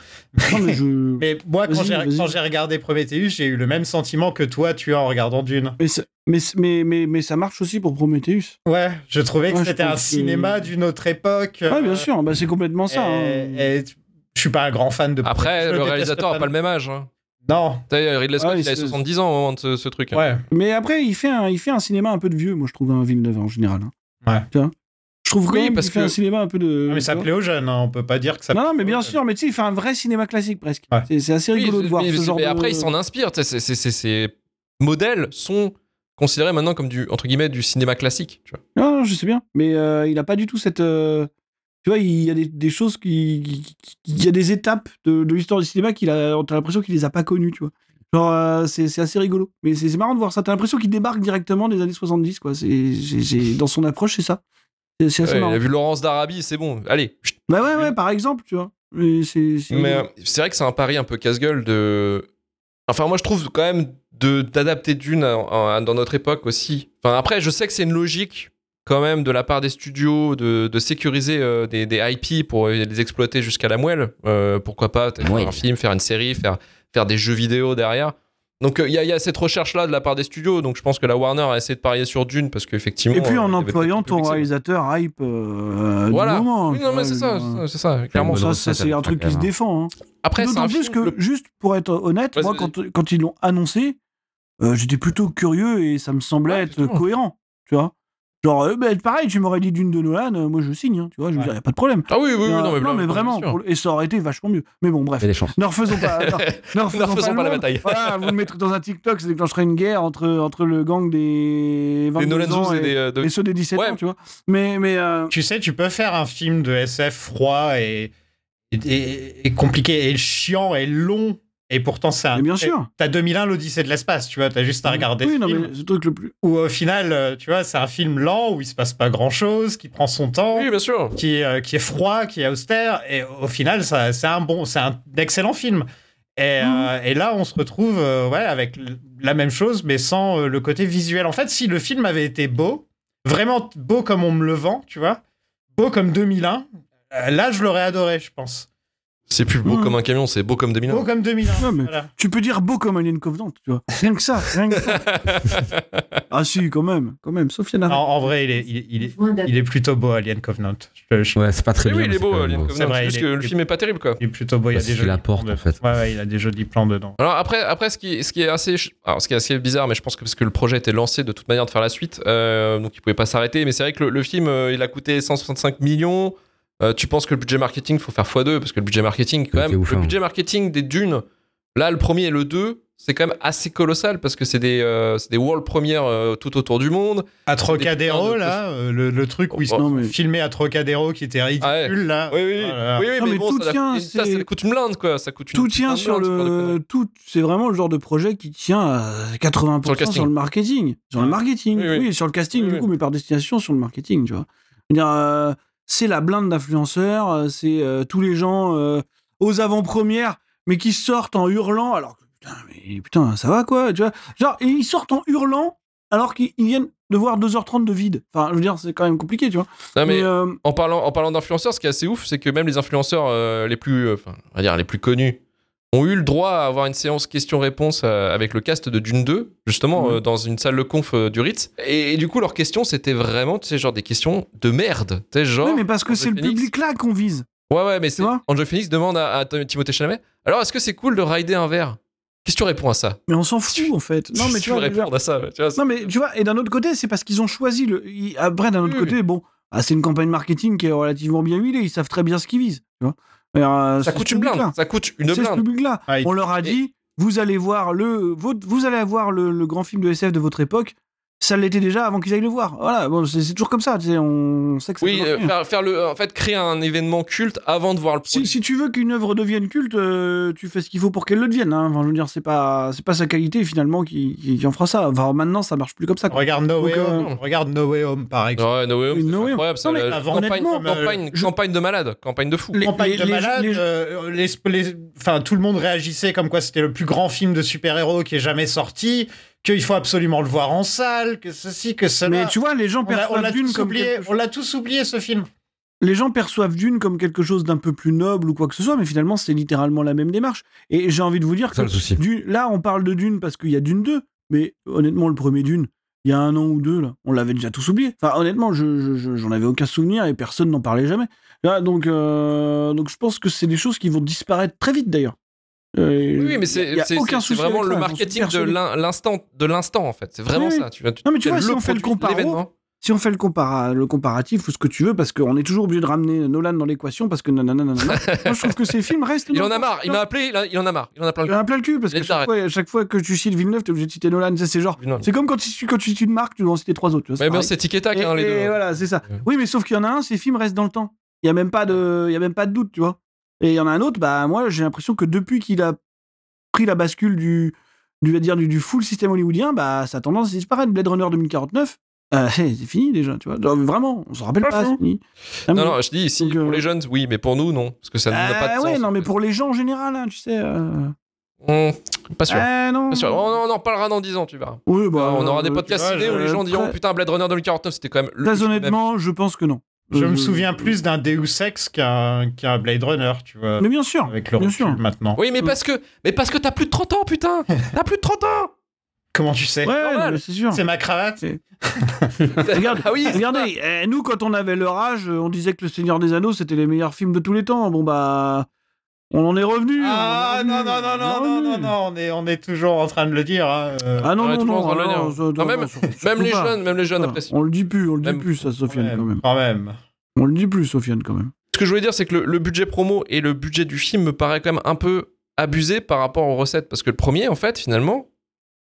Non, mais je.
Mais moi, quand j'ai,
vas-y.
quand j'ai regardé Prometheus, j'ai eu le même sentiment que toi, tu as en regardant Dune.
Mais, ça- mais, mais, mais, mais ça marche aussi pour Prometheus.
Ouais, je trouvais que
Ouais,
c'était un
que-
cinéma d'une autre époque.
Ouais, bien
euh,
sûr, bah, c'est complètement ça. hein.
Et, et je suis pas un grand fan de.
Après,
je
le réalisateur a pas le même âge. Hein.
Non.
Ridley Scott,
Ouais,
il avait
c'est-
70 ans au moment de ce, ce truc. hein.
Ouais.
Mais après, il fait, un, il fait un cinéma un peu de vieux, moi, je trouve, un Villeneuve en général. hein.
Ouais.
Tu vois? Je trouve quand
Oui,
même
parce
qu'il fait
que-
un cinéma un peu de.
Non, mais ça plaît aux jeunes, hein, on peut pas dire que ça.
Non, non, mais
plaît
bien sûr, mais tu sais, il fait un vrai cinéma classique presque.
Ouais.
C'est, assez
Oui,
rigolo de voir
mais,
ce genre
mais
de.
après, il s'en inspire. tu sais, c'est- c'est- c'est- Ces modèles sont considérés maintenant comme du, entre guillemets, du cinéma classique. Tu vois.
Non, non, je sais bien. Mais euh, il a pas du tout cette. euh, Tu vois, il y a des, des choses qui. Il y a des étapes de, de l'histoire du cinéma qu'il a. T'as l'impression qu'il les a pas connues, tu vois. Genre, euh, c'est, assez rigolo. Mais c'est, marrant de voir ça. T'as l'impression qu'il débarque directement des années 70, quoi. C'est, dans son approche, c'est ça. C'est, assez
Ouais, il
marrant.
a vu Laurence d'Arabie, c'est bon. Allez.
Bah ouais, ouais, par exemple, tu vois. Mais c'est. c'est-
Mais euh, c'est vrai que c'est un pari un peu casse-gueule de. Enfin, moi, je trouve quand même de d'adapter Dune à- à- dans notre époque aussi. Enfin, après, je sais que c'est une logique quand même de la part des studios de, de sécuriser euh, des, des IP pour les exploiter jusqu'à la moelle. Euh, pourquoi pas faire
Ouais.
un film, faire une série, faire, faire des jeux vidéo derrière. Donc euh, il y, a- il y a cette recherche-là de la part des studios. Donc je pense que la Warner a essayé de parier sur Dune parce qu'effectivement.
Et puis en employant ton réalisateur hype euh,
Voilà.
du moment.
Oui, non, mais c'est ça, c'est ça, clairement.
Ça, c'est un truc qui se défend. hein.
Après, c'est
D'autant
un
plus
film,
que,
le-
juste pour être honnête, moi, quand, quand ils l'ont annoncé, euh, j'étais plutôt curieux et ça me semblait
Ouais,
être cohérent. Tu vois Genre, euh, bah, pareil, tu m'aurais dit d'une de Nolan, euh, moi je signe, hein, tu vois, je
Ouais.
dire, y a pas de problème.
Ah oui, oui, oui, non, mais,
vraiment,
sûr.
pour le- et ça aurait été vachement mieux. Mais bon, bref.
Il y a des chances.
Ne refaisons pas, ne, ne refaisons
Ne refaisons pas la bataille.
Voilà, vous le mettrez dans un TikTok, ça déclencherait une guerre entre, entre le gang des 22
Des Nolan
ans
et
et,
des. euh, de-
et ceux des 17
Ouais.
ans, tu vois. Mais, mais euh,
Tu sais, tu peux faire un film de SF froid et, et, et- et compliqué et chiant et long. Et pourtant, c'est un.
mais bien sûr.
T'as 2001, l'Odyssée de l'espace, tu vois. T'as juste à regarder
Oui,
ce
non,
film.
mais c'est le truc le plus.
Où au final, euh, tu vois, c'est un film lent où il se passe pas grand chose, qui prend son temps.
Oui, bien sûr.
qui est, euh, qui est froid, qui est austère, et au final, ça, c'est un bon, c'est un excellent film. Et,
Mhm.
euh, et là, on se retrouve, euh, ouais, avec la même chose, mais sans euh, le côté visuel. En fait, si le film avait été beau, vraiment beau comme on me le vend, tu vois, beau comme 2001, euh, là, je l'aurais adoré, je pense.
C'est plus beau
Mmh.
comme un camion, c'est beau comme 2001.
Beau comme 2001.
Ouais, mais-
Voilà.
Tu peux dire beau comme Alien Covenant, tu vois. Rien que ça, rien que ça. ah si, quand même, quand même. Sofiane
En, en vrai, il est, il, est, il, est, il est plutôt beau, Alien Covenant. Je- je-
Ouais, c'est pas très
Mais
bien.
oui, il est beau, Alien
beau.
Covenant.
C'est vrai,
juste que le film est pas terrible, quoi.
il est plutôt beau. Il y a des jolis plans
en fait.
Ouais, ouais, il a des jolis plans dedans.
Alors après, après ce, qui, ce qui est assez, ch- alors ce qui est assez bizarre, mais je pense que parce que le projet était lancé de toute manière de faire la suite, euh, donc il pouvait pas s'arrêter. Mais c'est vrai que le, le film, euh, il a coûté 165 millions. Euh, tu penses que le budget marketing, faut faire x2 parce que le budget marketing, quand même,
ouf,
le
hein.
budget marketing des dunes, là, le premier et le 2, c'est quand même assez colossal parce que c'est des, euh, c'est des world premières euh, tout autour du monde.
À Trocadéro,
de
là, euh, le, le truc où ils
Oh,
non,
sont
mais-
filmés à Trocadéro qui était ridicule,
Ah ouais.
là.
Oui, oui,
Oh
oui, oui,
Non,
mais,
mais
bon,
tout
ça,
tient,
ça, coûte une blinde, quoi. Ça coûte une
Tout tient sur le. Tout, c'est vraiment le genre de projet qui tient à 80%
Sur le
marketing. Sur le marketing.
Oui,
Oui,
oui.
sur le casting,
Oui,
du
oui.
coup, mais par destination sur le marketing, tu vois. Je veux dire, euh, c'est la blinde d'influenceurs, euh, c'est euh, tous les gens euh, aux avant-premières, mais qui sortent en hurlant, alors que putain, mais putain, ça va quoi, tu vois. Genre, et ils sortent en hurlant alors qu'ils ils viennent de voir 2h30 de vide. Enfin, je veux dire, c'est quand même compliqué, tu vois.
Non, mais
Mais, euh,
en parlant, en parlant d'influenceurs, ce qui est assez ouf, c'est que même les influenceurs les plus, on va dire les plus connus, ont eu le droit à avoir une séance questions-réponses euh, avec le cast de Dune 2, justement,
Mhm.
euh, dans une salle de conf euh, du Ritz. Et, et du coup, leurs questions, c'était vraiment, tu sais, genre des questions de merde. Tu sais, genre.
ouais, mais parce que c'est le public là qu'on vise.
Ouais, ouais, mais c'est.
vois
Angel Phoenix demande à, à Timothée Chalamet Alors, est-ce que c'est cool de rider un verre? Qu'est-ce que tu réponds à ça?
Mais on s'en fout, en fait. Non, mais tu vois, veux dire-
répondre à ça. Tu vois,
Non, mais tu vois, et d'un autre côté, c'est parce qu'ils ont choisi le. Après, d'un autre
Oui,
côté, bon, ah, c'est une campagne marketing qui est relativement bien huilée. Ils savent très bien ce qu'ils visent. Tu vois Alors, euh,
ça coûte une blinde. Ça coûte une
C'est ce
blinde.
public-là.
Ah, il-
On leur a dit, vous allez voir le, votre- vous allez avoir le, le grand film de SF de votre époque. Ça l'était déjà avant qu'ils aillent le voir. Voilà, bon, c'est toujours comme ça. On sait que ça
Oui, euh,
marcher.
faire, faire le, en fait, créer un événement culte avant de voir le
Si,
produit.
si tu veux qu'une œuvre devienne culte, euh, tu fais ce qu'il faut pour qu'elle le devienne. Hein. Enfin, je veux dire, c'est pas, c'est pas sa qualité finalement qui, qui, qui en fera ça. Enfin, maintenant, ça marche plus comme ça. quoi.
Regarde No Way
Donc, euh,
Home. Regarde No Way Home, par exemple.
Ouais, No Way Home,
No
incroyable.
Non, mais
la-
avant-
campagne, campagne,
je-
campagne de malade, campagne de fou.
Les-
campagne
les-
de
les-
malade,
les-
euh, les- les- enfin, tout le monde réagissait comme quoi c'était le plus grand film de super-héros qui est jamais sorti, qu'il faut absolument le voir en salle, que ceci, que cela.
Mais tu vois, les gens
on l'a- on
perçoivent
l'a
Dune
tous
comme
oublié,
quelque
on l'a tous oublié ce film.
les gens perçoivent Dune comme quelque chose d'un peu plus noble ou quoi que ce soit, mais finalement, c'est littéralement la même démarche. Et j'ai envie de vous dire que
le souci.
Dune- là, on parle de Dune parce qu'il y a Dune 2, mais honnêtement, le premier Dune, il y a un an ou deux, là, on l'avait déjà tous oublié. Enfin, honnêtement, je, je- je- j'en avais aucun souvenir et personne n'en parlait jamais. Là, donc, euh, donc, je pense que c'est des choses qui vont disparaître très vite d'ailleurs. Euh,
Oui, mais c'est vraiment le marketing de l'instant, de l'instant en fait. C'est vraiment
Oui, oui.
ça. Tu
Non, mais tu vois, si on fait le comparo, si on fait le, compara- le comparatif ou ce que tu veux, parce qu'on est toujours obligé de ramener Nolan dans l'équation, parce que nanana, nanana, moi je trouve que ces films restent.
Il en a marre. Il m'a appelé. Il, a- il en a marre. Il en a plein
Il
le
en a plein le cul, parce que chaque fois, chaque fois que tu cites Villeneuve, t'es obligé de citer Nolan. Ça, C'est genre.
cul.
C'est comme quand tu, quand tu cites une marque, tu dois en citer trois autres. Tu vois, c'est
Mais bon, c'est tic et tac, hein, les
et
deux.
voilà, c'est ça. Oui, mais sauf qu'il y en a un, ces films restent dans le temps. Il y a même pas de, il y a même pas de doute, tu vois. Et il y en a un autre, bah moi j'ai l'impression que depuis qu'il a pris la bascule du, du, dire, du, du full système hollywoodien, bah ça a tendance à disparaître. Blade Runner 2049, euh, c'est c'est fini déjà, tu vois. Genre, vraiment, on s'en rappelle
Pas
pas.
fou.
c'est fini.
Non, non, je dis ici
Donc,
pour
euh,
les jeunes, oui, mais pour nous, non, parce que ça n'a pas de
Ah
sens.
ouais, non, mais
fait.
pour les gens en général, hein, tu sais. euh,
Hum, pas sûr.
Non.
Pas sûr. On, on en parlera dans 10 ans, tu verras.
Oui, bah,
on aura des
euh,
podcasts
tu vois,
ciné où les gens diront
très-
putain Blade Runner 2049 c'était quand même le
Très
même.
honnêtement, je pense que non.
Je me souviens plus d'un Deus Ex qu'un qu'un Blade Runner, tu vois.
Mais bien sûr.
Avec le
bien sûr.
maintenant.
Oui mais parce que mais parce que t'as plus de 30 ans putain T'as plus de 30 ans
Comment tu sais?
Ouais, c'est sûr.
C'est ma cravate?
Regarde,
Ah oui
regardez, eh, nous quand on avait leur âge, on disait que Le Seigneur des Anneaux c'était les meilleurs films de tous les temps. Bon bah, on en est revenu.
Ah
on en est
non,
revenu,
non, non, non, non, non, non, on est, on est toujours en train de le dire. hein, euh.
Ah non,
On est
non,
toujours en
non,
même- Même les
pas.
jeunes, même les jeunes apprécient.
On le dit plus, on le dit plus, ça, Sofiane, quand même.
Quand même.
On le dit plus, Sofiane, quand même.
Ce que je voulais dire c'est que le, le budget promo et le budget du film me paraît quand même un peu abusé par rapport aux recettes parce que le premier en fait finalement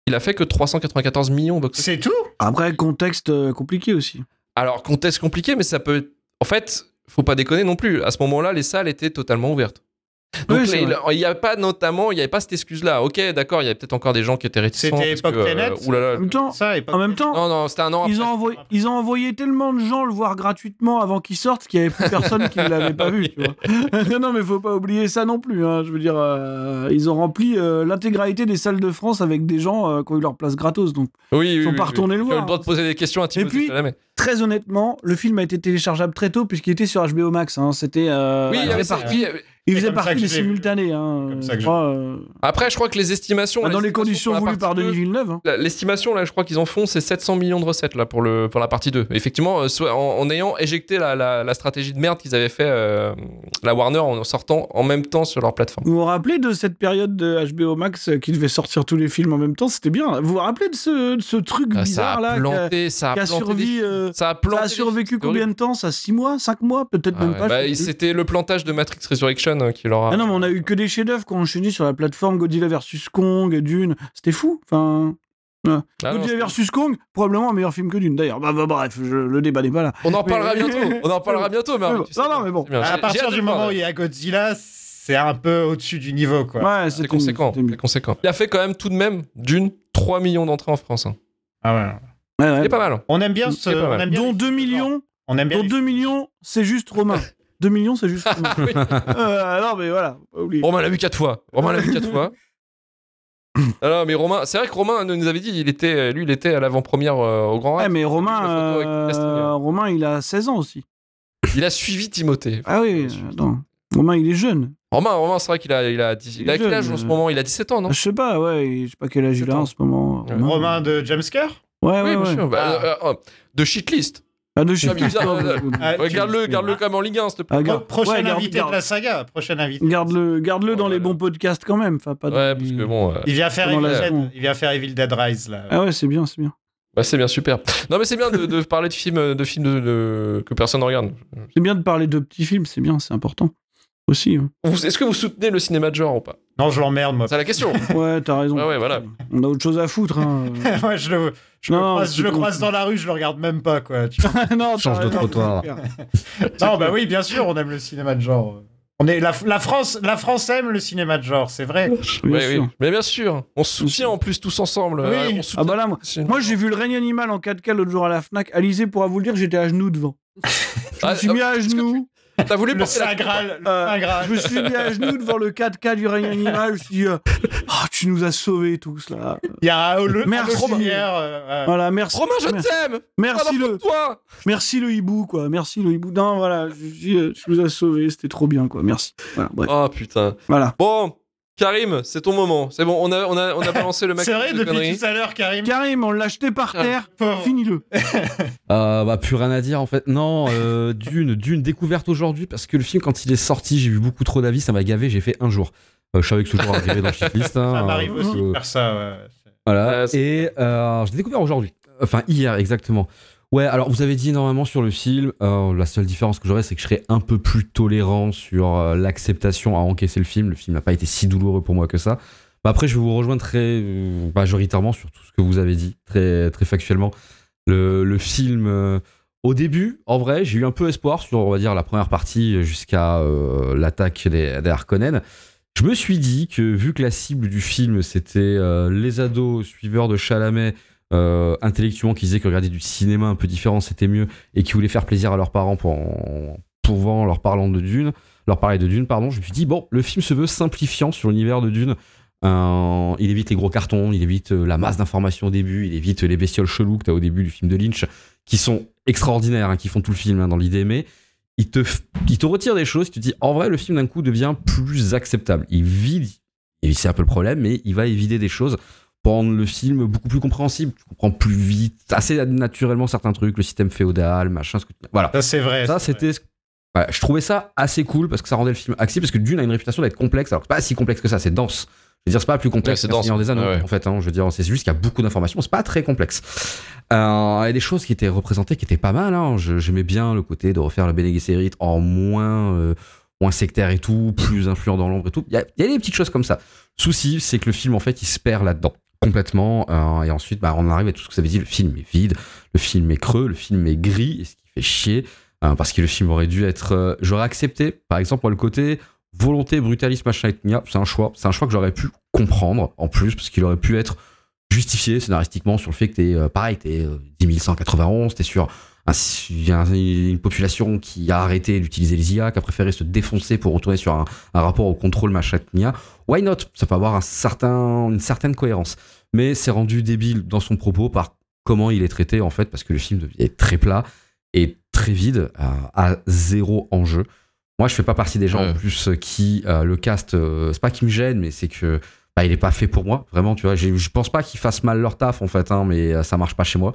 il a fait que 394 millions
C'est tout?
Après, contexte euh, compliqué aussi.
Alors contexte compliqué mais ça peut en fait faut pas déconner non plus à ce moment-là les salles étaient totalement ouvertes. Donc
Oui,
il n'y a pas notamment, il n'y avait pas cette excuse-là. Ok, d'accord, il y a peut-être encore des gens qui étaient réticents.
C'était
parce que,
époque
euh, oulala.
En même temps,
Ça, et
en même temps
Non, non, c'était un an
ils,
après.
ont envoyé, ils ont envoyé tellement de gens le voir gratuitement avant qu'il sorte qu'il n'y avait plus personne qui ne l'avait pas vu. Tu vois. non, mais faut pas oublier ça non plus. hein. Je veux dire, euh, ils ont rempli euh, l'intégralité des salles de France avec des gens euh, qui ont eu leur place gratos. Donc,
Oui, oui,
sont
oui,
pas
oui.
retournés le
Tu as
voir.
le droit de poser des questions à Timothée
puis-
Chalamet.
très honnêtement, le film a été téléchargeable très tôt puisqu'il était sur HBO Max. hein. C'était. euh,
Oui, il y avait
réparti.
Il
faisait partie des simultanés. Hein, je crois, euh,
Après, je crois que les estimations.
dans les conditions voulues par Denis
2,
Villeneuve. hein.
L'estimation, là, je crois qu'ils en font, c'est 700 millions de recettes là, pour, le, pour la partie 2. Effectivement, euh, soit en, en ayant éjecté la, la- la stratégie de merde qu'ils avaient fait, euh, la Warner, en sortant en même temps sur leur plateforme.
Vous vous rappelez de cette période de HBO Max qui devait sortir tous les films en même temps? C'était bien. Vous vous rappelez de ce, de ce truc
Ah,
bizarre là a-
ça a planté. des-
euh,
ça a
Ça survécu combien de temps? Ça 6 mois? 5 mois? Peut-être
Ah
même
ouais,
pas.
bah. C'était le plantage de Matrix Resurrection euh, qui.
Ah non, mais on a eu que des chefs-d'œuvre qu'on enchaîné sur la plateforme Godzilla vs Kong, Dune. C'était fou. Enfin,
Ah
Godzilla vs Kong, probablement un meilleur film que Dune d'ailleurs. Bah, bah, bref, je- le débat n'est pas là.
on en
Mais-
parlera bientôt. On en parlera bientôt, mais tu sais
non, mais bon.
À partir du moment où il y a Godzilla, c'est un peu au-dessus du niveau, quoi.
Ouais,
C'est conséquent, c'est conséquent. Il a fait quand même tout de même d'une 3 millions d'entrées en France. hein.
Ah ouais.
Ouais, ouais.
C'est pas mal. hein.
On aime bien ce. Aime bien
Dont
les-
2 millions,
On aime bien.
dont
les-
2 millions, c'est juste Romain. 2 millions, c'est juste Romain.
Oui.
Euh, non, mais voilà, pas oublier.
Romain l'a vu 4 fois. Romain l'a vu 4 fois. Alors, mais Romain, c'est vrai que Romain nous avait dit, il était, lui, il était à l'avant-première euh, au Grand
Ouais,
Rex.
mais
J'ai vu
Romain, euh. Romain, il a 16 ans aussi.
Il a suivi Timothée.
Ah oui,
suivi.
attends. Romain, il est jeune.
Romain, Romain c'est vrai qu'il a, il a, 10 il a
Il est
quel âge en ce
euh.
moment? Il a 17 ans, non?
Je sais pas, ouais, je sais pas quel âge il
17
a en ce moment.
Ouais.
Romain de Jumpscare
Ouais,
Oui,
ouais,
bien
ouais.
sûr. Bah,
Ah.
euh, euh, de shitlist.
Ah, de chez
bizarre, euh,
Ah,
garde-le, garde-le quand même en Ligue 1, s'il te plaît.
Ah, garde-
Prochain
ouais,
invité
garde-
de la saga. Prochain invité.
Garde-le garde-le dans
Oh
les
là
bons podcasts quand même. Enfin, pas
Ouais,
dans-
parce que bon. euh,
Il vient faire Evil
la
Dead. Il vient faire Evil Dead Rise là.
Ah ouais, c'est bien, c'est bien.
Bah, c'est bien, super. Non, mais c'est bien de, de parler de films, de films de, de- que personne ne regarde.
C'est bien de parler de petits films, c'est bien, c'est important. Aussi. hein.
Est-ce que vous soutenez le cinéma de genre ou pas?
Non, je l'emmerde moi.
C'est la question.
Ouais, t'as raison.
Ouais, ouais, voilà.
On a autre chose à foutre. Hein.
Ouais, je le, je
Non,
le croise, je le croise dans la rue, je le regarde même pas quoi.
non,
Change de trottoir.
non, bah oui, bien sûr, on aime le cinéma de genre. On est la, la France, la France aime le cinéma de genre, c'est vrai.
Bien
Ouais,
sûr.
oui. Mais bien sûr, on se soutient en plus tous ensemble.
Oui.
Euh, on soutient-
Ah bah là, moi, moi j'ai vu le règne animal en 4K l'autre jour à la Fnac. Alizé pourra vous le dire, j'étais à genoux devant. Je
Ah,
me suis mis à
est-ce que
genoux.
T'as voulu
Le
porter la
Saint Graal, le
Euh,
Graal.
Je me suis mis à genoux devant le 4K du règne animal. Je me suis dit, euh, Ah, tu nous as sauvés tous là.
Il y a le,
Merci.
euh, ouais.
Voilà, merci.
Romain, je
Merci.
t'aime
Merci le,
toi
merci le hibou quoi. Merci le hibou. Non, voilà, je, je, tu nous as sauvés, c'était trop bien quoi. Merci. Voilà, bref.
Oh putain.
Voilà.
Bon, Karim, c'est ton moment. C'est bon, on a, on a, on a balancé le mec.
C'est vrai,
de
depuis
conneries.
tout à l'heure, Karim.
Karim, on l'a jeté par
Ah,
terre. Finis-le.
Euh, bah plus rien à dire en fait. Non, euh, Dune, Dune découverte aujourd'hui parce que le film quand il est sorti, j'ai vu beaucoup trop d'avis, ça m'a gavé, j'ai fait un jour. Euh, je savais que ce jour arrivait dans le shitlist. Hein,
Ça m'arrive
euh,
aussi de faire ça. ouais.
Voilà. Et euh, je l'ai découvert aujourd'hui. Enfin hier exactement. Ouais, alors vous avez dit énormément sur le film. Euh, la seule différence que j'aurais, c'est que je serais un peu plus tolérant sur euh, l'acceptation à encaisser le film. Le film n'a pas été si douloureux pour moi que ça. Bah, après, je vais vous rejoindre très euh, majoritairement sur tout ce que vous avez dit, très, très factuellement. Le, film, au début, en vrai, j'ai eu un peu espoir sur, on va dire, la première partie jusqu'à l'attaque des, des Harkonnen. Je me suis dit que, vu que la cible du film, c'était les ados suiveurs de Chalamet, euh, intellectuellement, qui disaient que regarder du cinéma un peu différent, c'était mieux, et qui voulaient faire plaisir à leurs parents pour, pour leur parlant de Dune, leur parler de Dune, pardon, je me suis dit, bon, le film se veut simplifiant sur l'univers de Dune. Euh, il évite les gros cartons, il évite euh, la masse d'informations au début, il évite les bestioles cheloues que t'as au début du film de Lynch, qui sont extraordinaires, hein, qui font tout le film hein, dans l'idée, mais il te, il te retire des choses, tu te dis, en vrai, le film d'un coup devient plus acceptable. Il vide, c'est un peu le problème, mais il va évider des choses pour rendre le film beaucoup plus compréhensible. Tu comprends plus vite, assez naturellement certains trucs, le système féodal, machin, ce que tu- Voilà.
Ça, c'est vrai.
Ça, c'était. Ouais, je trouvais ça assez cool parce que ça rendait le film accessible. Parce que Dune a une réputation d'être complexe. Alors que c'est pas si complexe que ça, c'est dense. Je veux dire, c'est pas plus complexe
Ouais, dense.
Seigneur des Anneaux,
Ouais,
en fait. hein. je veux dire, c'est juste qu'il y a beaucoup d'informations. C'est pas très complexe. Euh, Il y a des choses qui étaient représentées qui étaient pas mal. Hein. Je- J'aimais bien le côté de refaire le Bene Gesserit en moins, euh, moins sectaire et tout, plus influent dans l'ombre et tout. Il y, a, il y a des petites choses comme ça. Souci, c'est que le film, en fait, il se perd là-dedans complètement. euh, et ensuite, bah, on arrive à tout ce que ça veut dire. Le film est vide, le film est creux, le film est gris, et ce qui fait chier. euh, parce que le film aurait dû être. euh, j'aurais accepté, par exemple, le côté volonté, brutalisme, machin et tout, c'est un choix. C'est un choix que j'aurais pu comprendre en plus, parce qu'il aurait pu être justifié scénaristiquement sur le fait que t'es, euh, pareil, t'es euh, 10 191, t'es sur un- un- une population qui a arrêté d'utiliser les IA, qui a préféré se défoncer pour retourner sur un, un rapport au contrôle, machin tout, Why not? Ça peut avoir un certain, une certaine cohérence. Mais c'est rendu débile dans son propos par comment il est traité, en fait, parce que le film devient très plat et très vide, à, à zéro enjeu. Moi, je fais pas partie des gens
Ouais.
en plus euh, qui euh, le cast. euh, c'est pas qui me gêne, mais c'est que bah, il est pas fait pour moi. Vraiment, tu vois. Je pense pas qu'ils fassent mal leur taf en fait, hein, mais euh, ça marche pas chez moi.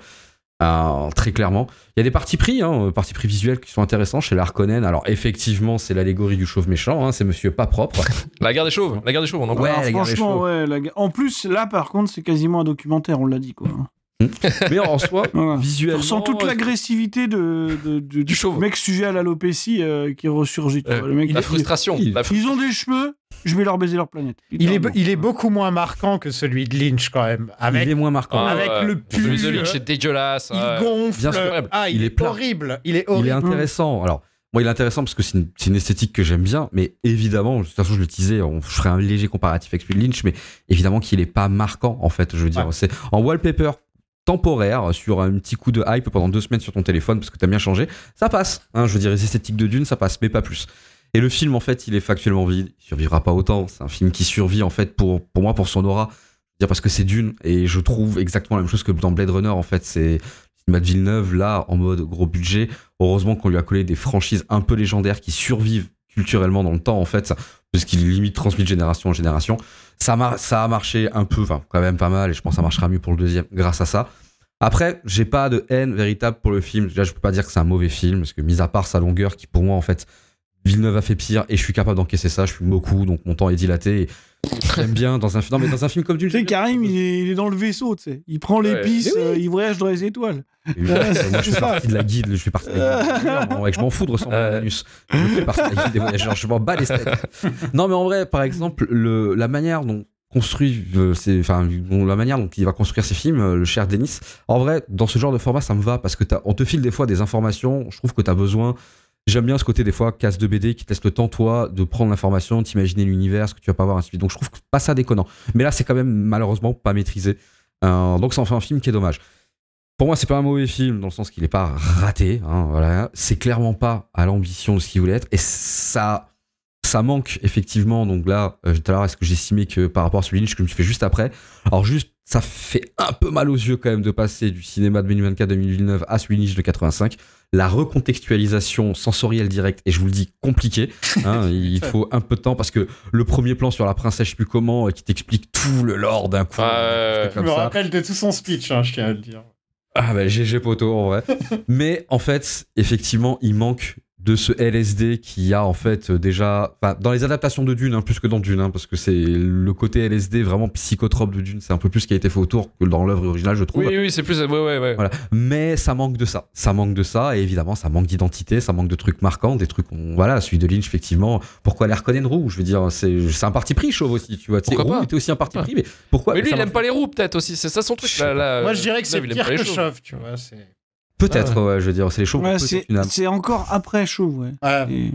Euh, très clairement. Il y a des parties pris, hein, euh, parties pris visuels qui sont intéressants chez l'Arconen. Alors effectivement, c'est l'allégorie du chauve méchant, hein, c'est Monsieur pas propre.
La guerre des chauves, la guerre des chauves, on en
Ouais,
Alors,
la guerre des
franchement,
chevaux.
ouais. la gu- En plus, là, par contre, c'est quasiment un documentaire, on l'a dit, quoi.
Mais en soi,
Voilà. Tu
visuellement,
ressens toute l'agressivité de, de- de- du
chauve.
mec sujet à l'alopécie euh, qui ressurgit. Le mec,
La
il-
frustration.
il-
la fr-
Ils ont des cheveux, je vais leur baiser leur planète.
Il est, il est beaucoup moins marquant que celui de Lynch quand même. Avec,
il est moins marquant.
Ah,
avec
ouais.
le
Celui de
pull,
Lynch, c'est dégueulasse.
il
ouais.
gonfle.
Bien sûr.
Ah, il,
Il
est,
est
horrible. Il est
Il est
horrible.
intéressant. Alors, moi, il est intéressant parce que c'est une, c'est une esthétique que j'aime bien, mais évidemment, de toute façon, je le disais, on je ferai un léger comparatif avec celui de Lynch, mais évidemment qu'il est pas marquant, en fait. Je veux dire,
Ouais.
c'est en wallpaper temporaire sur un petit coup de hype pendant deux semaines sur ton téléphone parce que t'as bien changé, ça passe. Hein, je veux dire, les esthétiques de Dune, ça passe, mais pas plus. Et le film, en fait, il est factuellement vide. Il survivra pas autant. C'est un film qui survit, en fait, pour, moi, pour son aura. Dire, parce que c'est Dune. Et je trouve exactement la même chose que dans Blade Runner, en fait. C'est Matt Villeneuve, là, en mode gros budget. Heureusement qu'on lui a collé des franchises un peu légendaires qui survivent culturellement dans le temps, en fait. Parce qu'il limite transmis de génération en génération. Ça a marché un peu, enfin, quand même pas mal. Et je pense que ça marchera mieux pour le deuxième grâce à ça. Après, j'ai pas de haine véritable pour le film. Là, je peux pas dire que c'est un mauvais film, parce que mis à part sa longueur, qui pour moi, en fait, Villeneuve a fait pire, et je suis capable d'encaisser ça. Je fume beaucoup, donc mon temps est dilaté. Et j'aime bien dans un film. Non, mais dans un film comme Dune.
Tu sais, Karim, il est, il est dans le vaisseau, tu sais. Il prend
Ouais.
Mais oui.
euh, il voyage dans les étoiles.
Moi, je fais partie de la guide, je fais partie de la guide. Ouais, que je m'en fous de ressembler à. Manus. Je fais partie de la guide des voyageurs, je m'en bats les steaks. Non, mais en vrai, par exemple, le, la manière dont construit, euh, c'est- enfin, la manière dont il va construire ses films, euh, le cher Denis, en vrai, dans ce genre de format, ça me va parce que on te file des fois des informations, je trouve que tu as besoin. J'aime bien ce côté des fois casse de BD qui te laisse le temps toi de prendre l'information, t'imaginer l'univers, ce que tu vas pas voir ainsi de suite. Donc je trouve pas ça déconnant. Mais là c'est quand même malheureusement pas maîtrisé. Euh, donc ça en fait un film qui est dommage. Pour moi, c'est pas un mauvais film dans le sens qu'il est pas raté. Hein, voilà, c'est clairement pas à l'ambition de ce qu'il voulait être, et ça, ça manque effectivement. Donc là, euh, tout à l'heure, est-ce que j'estimais que par rapport à celui que je me suis fait juste après, alors juste, ça fait un peu mal aux yeux quand même de passer du cinéma de 2024 2019 à celui de 85. La recontextualisation sensorielle directe, et je vous le dis, compliqué. Hein, il faut un peu de temps parce que le premier plan sur la princesse, je sais plus comment, euh, qui t'explique tout le lore d'un coup. Un truc
Je me
ça.
rappelle de tout son speech, hein, je tiens à le dire.
Ah bah GG poteau en vrai. Mais en fait, effectivement, il manque de ce LSD qui a en fait euh, déjà, enfin, dans les adaptations de Dune, hein, plus que dans Dune, hein, parce que c'est le côté LSD vraiment psychotrope de Dune, c'est un peu plus ce qui a été fait autour que dans l'œuvre originale, je trouve.
Oui, oui, c'est plus. Ouais, ouais, ouais.
Voilà. Mais ça manque de ça. Ça manque de ça, et évidemment, ça manque d'identité, ça manque de trucs marquants, des trucs. on- Voilà, celui de Lynch, effectivement. Pourquoi les reconnaître roux Je veux dire, c'est un parti pris, chauve aussi, tu vois.
Pourquoi
roux
pas
était aussi un parti
Ouais.
pris, mais pourquoi
Mais lui, il aime pas les roues, peut-être aussi. C'est ça son truc. Là, là,
Moi, je dirais que c'est pire que. Chauve, tu vois. c'est-
Peut-être, ouais, je veux dire, c'est les chauves.
Ouais, c'est encore après chauve, ouais.
Ouais.
Et-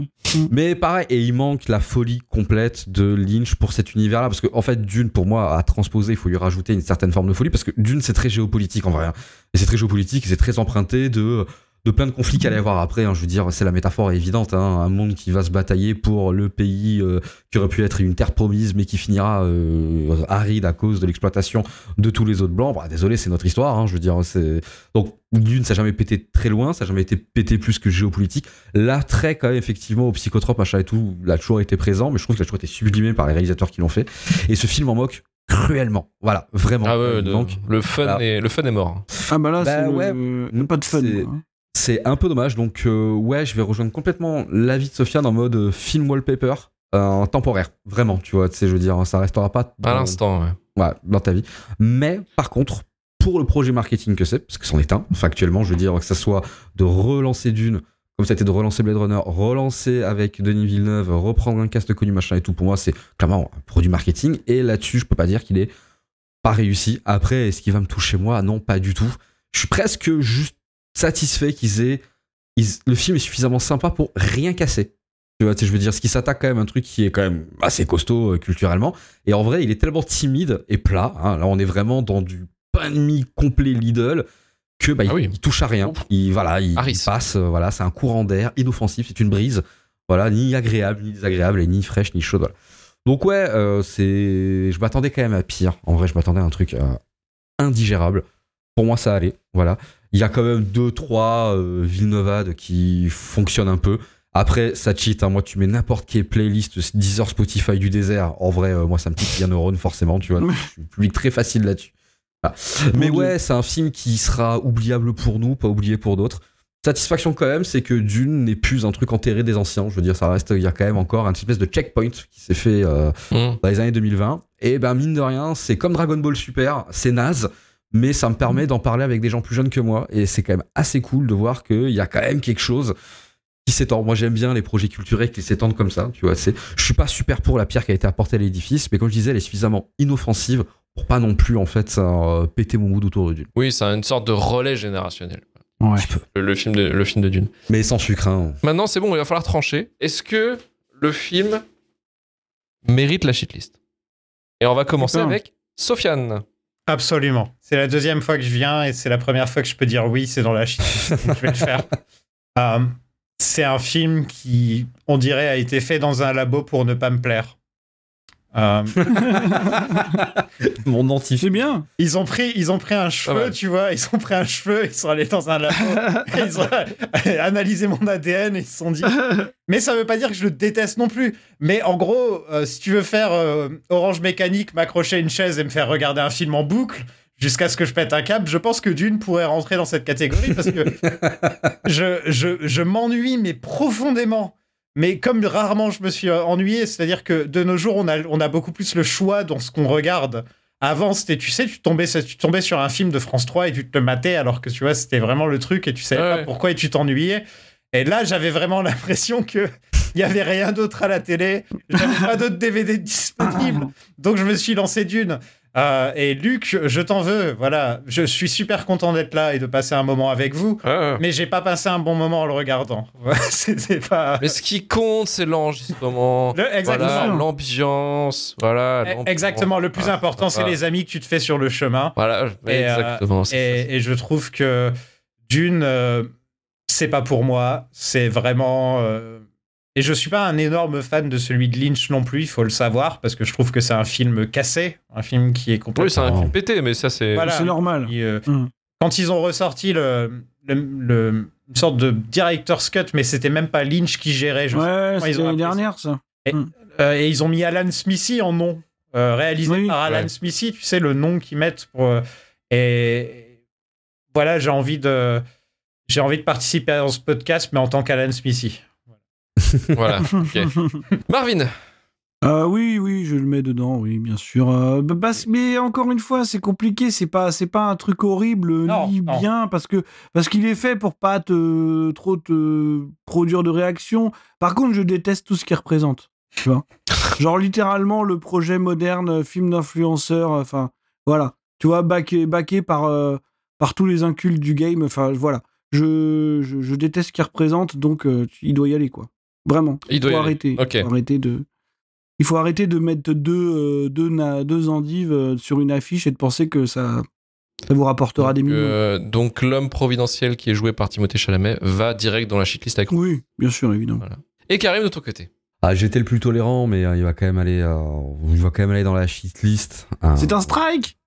Mais pareil, et il manque la folie complète de Lynch pour cet univers-là, parce que en fait, Dune, pour moi, à transposer, il faut lui rajouter une certaine forme de folie, parce que Dune, c'est très géopolitique en vrai. hein. Et c'est très géopolitique, c'est très emprunté de de plein de conflits qu'il allait y avoir après. hein. Je veux dire, c'est la métaphore est évidente. hein. Un monde qui va se batailler pour le pays euh, qui aurait pu être une terre promise, mais qui finira euh, aride à cause de l'exploitation de tous les autres blancs. Bah, désolé, c'est notre histoire. hein. Je veux dire, c'est donc Dune, ça n'a jamais pété très loin, ça n'a jamais été pété plus que géopolitique. L'attrait, quand même, effectivement, au psychotrope, machin et tout, l'a toujours été présent, mais je trouve que a toujours été sublimé par les réalisateurs qui l'ont fait. Et ce film en moque cruellement. Voilà, vraiment.
Ah ouais, de-
manque.
le, fun
Voilà.
est, le fun est mort.
Ah bah là,
Bah
c'est
ouais,
le- pas de fun.
C'est- un peu dommage, donc euh, ouais, je vais rejoindre complètement l'avis de Sofiane en mode euh, film wallpaper. euh, temporaire, vraiment, tu vois, tu sais, je veux dire, ça restera pas
À l'instant, ouais.
ouais, dans ta vie. Mais par contre, pour le projet marketing que c'est, parce que c'en est un, factuellement, je veux dire, que ça soit de relancer Dune, comme ça a été de relancer Blade Runner, relancer avec Denis Villeneuve, reprendre un cast connu, machin et tout, pour moi, c'est clairement un produit marketing. Et là-dessus, je peux pas dire qu'il est pas réussi. Après, est-ce qu'il va me toucher moi? Non, pas du tout. Je suis presque juste satisfait qu'ils aient. ils- le film est suffisamment sympa pour rien casser. Tu vois, tu sais, je veux dire, ce qui s'attaque quand même à un truc qui est quand même assez costaud euh, culturellement. Et en vrai, il est tellement timide et plat. hein. Là, on est vraiment dans du pain de mie complet Lidl que bah,
Ah
il,
oui.
il touche à rien. Il voilà, il, passe. euh, voilà, c'est un courant d'air inoffensif. C'est une brise. Voilà, ni agréable, ni désagréable, et ni fraîche, ni chaude. Voilà. Donc ouais, euh, c'est. Je m'attendais quand même à pire. En vrai, je m'attendais à un truc indigérable. Pour moi, ça allait. Voilà. Il y a quand même deux, trois euh, Villeneuve qui fonctionnent un peu. Après, ça cheat. hein. Moi, tu mets n'importe quelle playlist 10 heures Spotify du désert. En vrai, euh, moi, ça me pique bien neurone, forcément. Tu vois, je suis public très facile là-dessus. Voilà. Mais ouais, c'est un film qui sera oubliable pour nous, pas oublié pour d'autres. Satisfaction quand même, c'est que Dune n'est plus un truc enterré des anciens. Je veux dire, ça reste, il y a quand même encore un espèce de checkpoint qui s'est fait euh,
Mmh.
dans les années 2020. Et ben mine de rien, c'est comme Dragon Ball Super, c'est naze, mais ça me permet d'en parler avec des gens plus jeunes que moi. Et c'est quand même assez cool de voir qu'il y a quand même quelque chose qui s'étend. Moi j'aime bien les projets culturels qui s'étendent comme ça. Tu vois, c'est, je suis pas super pour la pierre qui a été apportée à l'édifice, mais comme je disais, elle est suffisamment inoffensive pour pas non plus en fait ça, euh, péter mon mood autour de Dune.
Oui, c'est une sorte de relais générationnel.
Ouais.
Le, le film de, le film de Dune.
Mais sans sucre. Hein.
Maintenant, c'est bon, il va falloir trancher. Est-ce que le film mérite la shitlist? Et on va commencer avec Sofiane.
Absolument. C'est la deuxième fois que je viens et c'est la première fois que je peux dire oui, c'est dans la chute. Donc, je vais le faire. Euh, c'est un film qui, on dirait, a été fait dans un labo pour ne pas me plaire. Euh,
Mon dentifié.
C'est bien.
ils ont pris, ils ont pris un cheveu, tu vois, ils ont pris un cheveu, ils sont allés dans un labo, ils ont analysé mon ADN et ils se sont dit. Mais ça veut pas dire que je le déteste non plus. Mais en gros, euh, si tu veux faire euh, Orange Mécanique, m'accrocher à une chaise et me faire regarder un film en boucle jusqu'à ce que je pète un câble, je pense que Dune pourrait rentrer dans cette catégorie parce que je, je, je m'ennuie, mais profondément. Mais comme rarement je me suis ennuyé, c'est-à-dire que de nos jours, on a, on a beaucoup plus le choix dans ce qu'on regarde. Avant, c'était, tu sais, tu tombais, tu tombais sur un film de France 3 et tu te le matais alors que tu vois, c'était vraiment le truc et tu savais
Ouais,
pas pourquoi et tu t'ennuyais. Et là, j'avais vraiment l'impression que il y avait rien d'autre à la télé, j'avais pas d'autres DVD disponibles, donc je me suis lancé d'une. Euh, et Luc, je t'en veux, voilà, je suis super content d'être là et de passer un moment avec vous,
Ah,
mais j'ai pas passé un bon moment en le regardant. C'était pas.
Mais ce qui compte, c'est l'enregistrement.
Le- exactement.
Voilà, l'ambiance. Voilà.
Eh. Exactement, le plus
Ah,
important, c'est les amis que tu te fais sur le chemin.
Voilà,
Et, euh,
exactement.
et je trouve que Dune, euh, c'est pas pour moi. C'est vraiment. Et je suis pas un énorme fan de celui de Lynch non plus, il faut le savoir, parce que je trouve que c'est un film cassé, un film qui est complètement.
Oui, c'est un film pété, mais ça, c'est.
Voilà.
Normal.
euh,
Mm.
Quand ils ont ressorti le, le- le- une sorte de director's cut, mais c'était même pas Lynch qui gérait. je sais
Ouais,
ils
c'était
ont
l'année
ça.
dernière, ça.
Euh, et ils ont mis Alan Smithy en nom, euh, réalisé
Oui.
par Alan
Ouais.
Smithy, tu sais, le nom qu'ils mettent pour. euh, et voilà, j'ai envie de. J'ai envie de participer à ce podcast, mais en tant qu'Alan Smithy.
Voilà. Marvin.
Euh, oui, oui, je le mets dedans, oui, bien sûr. Euh, bah, bah, mais encore une fois, c'est compliqué. C'est pas, c'est pas un truc horrible
Non,
ni
non.
bien parce que parce qu'il est fait pour pas te trop te produire de réaction. Par contre, je déteste tout ce qu'il représente. Tu vois, genre littéralement le projet moderne, film d'influenceur. Enfin, voilà. Tu vois, baqué, baqué par euh, par tous les incultes du game. Enfin, voilà. Je, je, je déteste ce qu'il représente, donc euh, il doit y aller quoi. Vraiment.
Il doit
faut arrêter.
Ok.
Faut arrêter de. Il faut arrêter de mettre deux, euh, deux, na- deux endives euh, sur une affiche et de penser que ça, ça vous rapportera des millions.
Euh, donc, l'homme providentiel qui est joué par Timothée Chalamet va direct dans la shitlist avec
Oui, bien sûr, évidemment.
Et Karim de ton côté?
Ah, j'étais le plus tolérant, mais euh, il va quand même aller, euh, il va quand même aller dans la shitlist. Ah.
C'est un strike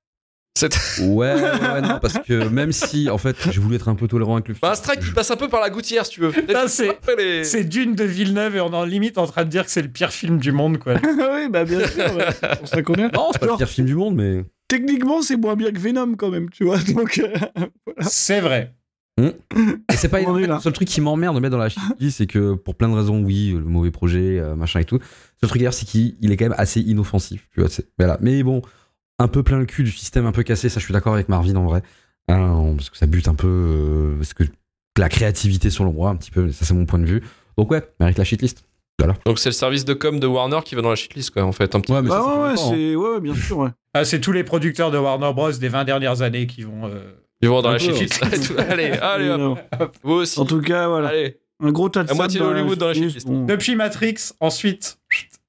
Ouais, ouais, ouais, non, parce que même si, en fait, j'ai voulu être un peu tolérant avec le film.
Bah, un strike qui passe un peu par la gouttière, si tu veux.
C'est-
les-
Dune de Villeneuve et on est en limite en train de dire que c'est le pire film du monde, quoi.
Oui, bah bien sûr. ouais. Ça qu'on est-
Non, c'est pas le pire film du monde, mais.
Techniquement, c'est moins bien que Venom quand même, tu vois. Donc, euh,
C'est vrai.
Et c'est pas
On
en fait,
là.
le seul truc qui m'emmerde de mettre dans la shitlist, c'est que pour plein de raisons, oui, le mauvais projet, euh, machin et tout. Le seul truc d'ailleurs, c'est qu'il il est quand même assez inoffensif. Tu vois, c'est- voilà. Mais bon, un peu plein le cul du système, un peu cassé, ça je suis d'accord avec Marvin en vrai. Hein, parce que ça bute un peu. euh, parce que la créativité sur l'ombre, un petit peu, ça c'est mon point de vue. Donc ouais, mérite la shitlist. Voilà.
Donc, c'est le service de com de Warner qui va dans la shitlist, quoi, en fait. Un petit...
Ouais, mais
bah
ça, ça
ouais, ouais,
longtemps, hein.
c'est ouais, ouais, bien sûr. Ouais.
Ah, c'est tous les producteurs de Warner Bros. des 20 dernières années qui vont. euh,
Ils vont dans la shitlist. allez, allez, hop.
Non.
Vous aussi.
En tout cas, voilà.
Allez.
Un gros tas de
La moitié de Hollywood dans la
shitlist. bon.
Depuis Matrix, ensuite,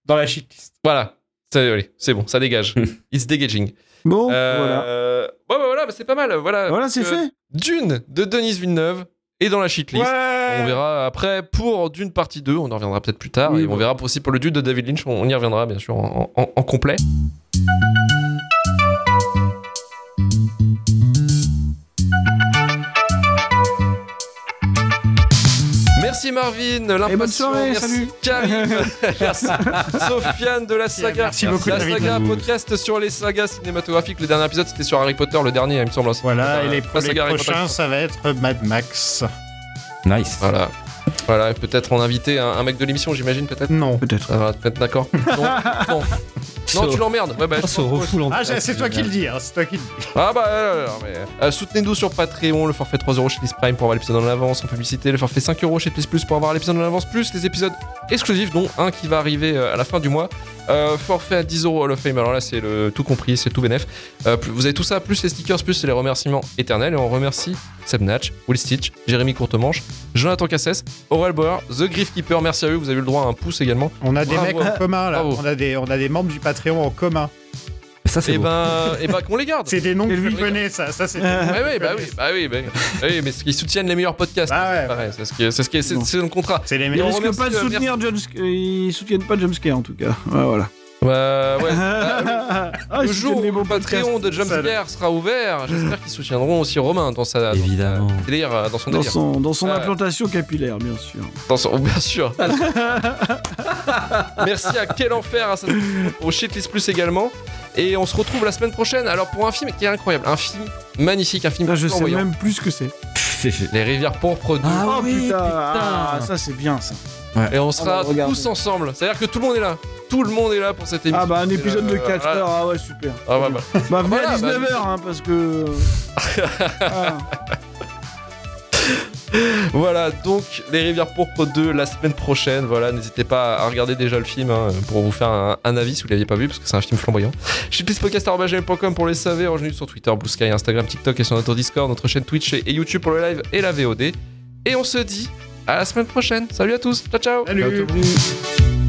dans la shitlist.
Voilà. C'est allez, c'est bon, ça dégage. It's degaging.
Bon, voilà.
Euh, Bon, bah voilà, bah, c'est pas mal. Voilà,
Voilà, c'est
Euh,
fait.
Dune de Denis Villeneuve est dans la shitlist.
Ouais
On verra après pour Dune partie 2, on en reviendra peut-être plus tard.
Oui,
et on verra aussi pour le Dune de David Lynch, on, on y reviendra bien sûr en, en- en complet. Merci Marvin
soirée,
merci
salut.
Karim, merci Sofiane de la saga,
Merci beaucoup,
la
David.
saga podcast sur les sagas cinématographiques. Le dernier épisode c'était sur Harry Potter, le dernier il me semble.
Voilà, et les,
la
les prochains, ça va être Mad Max.
Nice.
Voilà. Voilà, et peut-être en inviter un, un mec de l'émission, j'imagine, peut-être?
Non.
Peut-être.
Ça va, peut-être d'accord. Non, non. Non, tu l'emmerdes. Ouais, bah,
Ah, j'ai- c'est toi qui le dis, hein, c'est toi qui le dis.
Ah bah, euh, mais, euh, soutenez-nous sur Patreon, le forfait 3€ chez Plus Prime pour avoir l'épisode en avance en publicité, le forfait 5€ chez Plus Plus pour avoir l'épisode en avance, plus les épisodes exclusifs, dont un qui va arriver euh, à la fin du mois. Euh, forfait à 10€ Hall of Fame, alors là c'est le tout compris, c'est tout bénef. Euh, vous avez tout ça, plus les stickers, plus les remerciements éternels, et on remercie Seb Natch, Will Stitch, Jérémy Courtemanche, Jonathan Cassès, Aurel Bauer, The Griff Keeper, merci à eux, vous avez eu le droit à un pouce également.
On a des mecs en commun là.
Bravo.
On a, des, on a des membres du Patreon en commun.
Ça, c'est
Et
beau.
ben, et ben qu'on les garde.
C'est des noms que je
lui-
connais, ça. ça c'est
Ouais, ouais, bah oui, bah oui, bah oui, bah oui, mais ils soutiennent les meilleurs podcasts.
Bah ouais.
c'est ce qui est, c'est ce le contrat.
C'est les
Ils
meilleurs.
on
risquent pas de
euh,
soutenir. Ils soutiennent pas Jumpscare en tout cas. Ouais, voilà.
Bah, ouais. bah,
Ah,
le jour où le Patreon de Jumpscare sera ouvert, j'espère qu'ils soutiendront aussi Romain dans sa dans
Évidemment.
sa délire, euh, dans son
Dans
délire.
son, dans son implantation capillaire, bien sûr.
Dans son- bien sûr. Merci à Quel Enfer, à sa- au Shitlist Plus également. Et on se retrouve la semaine prochaine. Alors pour un film qui est incroyable, un film magnifique, un film
Putain, je sais même plus ce que c'est.
C'est-
Les rivières pourpres 2.
Ah
oh
oui,
putain,
putain.
Ah, ça c'est bien ça.
Et on sera
Ah
tous ensemble. C'est-à-dire que tout le monde est là. Tout le monde est là pour cette émission.
Ah bah un épisode de
Euh,
4
voilà.
heures, ah ouais super.
Ah ouais, bah.
Bah venez
Voilà,
à
bah,
19h hein, parce que... Ah.
Voilà, donc Les Rivières Pourpres 2 la semaine prochaine. Voilà, n'hésitez pas à regarder déjà le film hein, pour vous faire un, un avis si vous l'aviez pas vu parce que c'est un film flamboyant. Shitlistpodcast.com pour les SAV, rejoignez sur Twitter, Blue Sky, Instagram, TikTok et sur notre Discord, notre chaîne Twitch et YouTube pour le live et la VOD. Et on se dit à la semaine prochaine. Salut à tous, ciao ciao
Salut.
Ciao.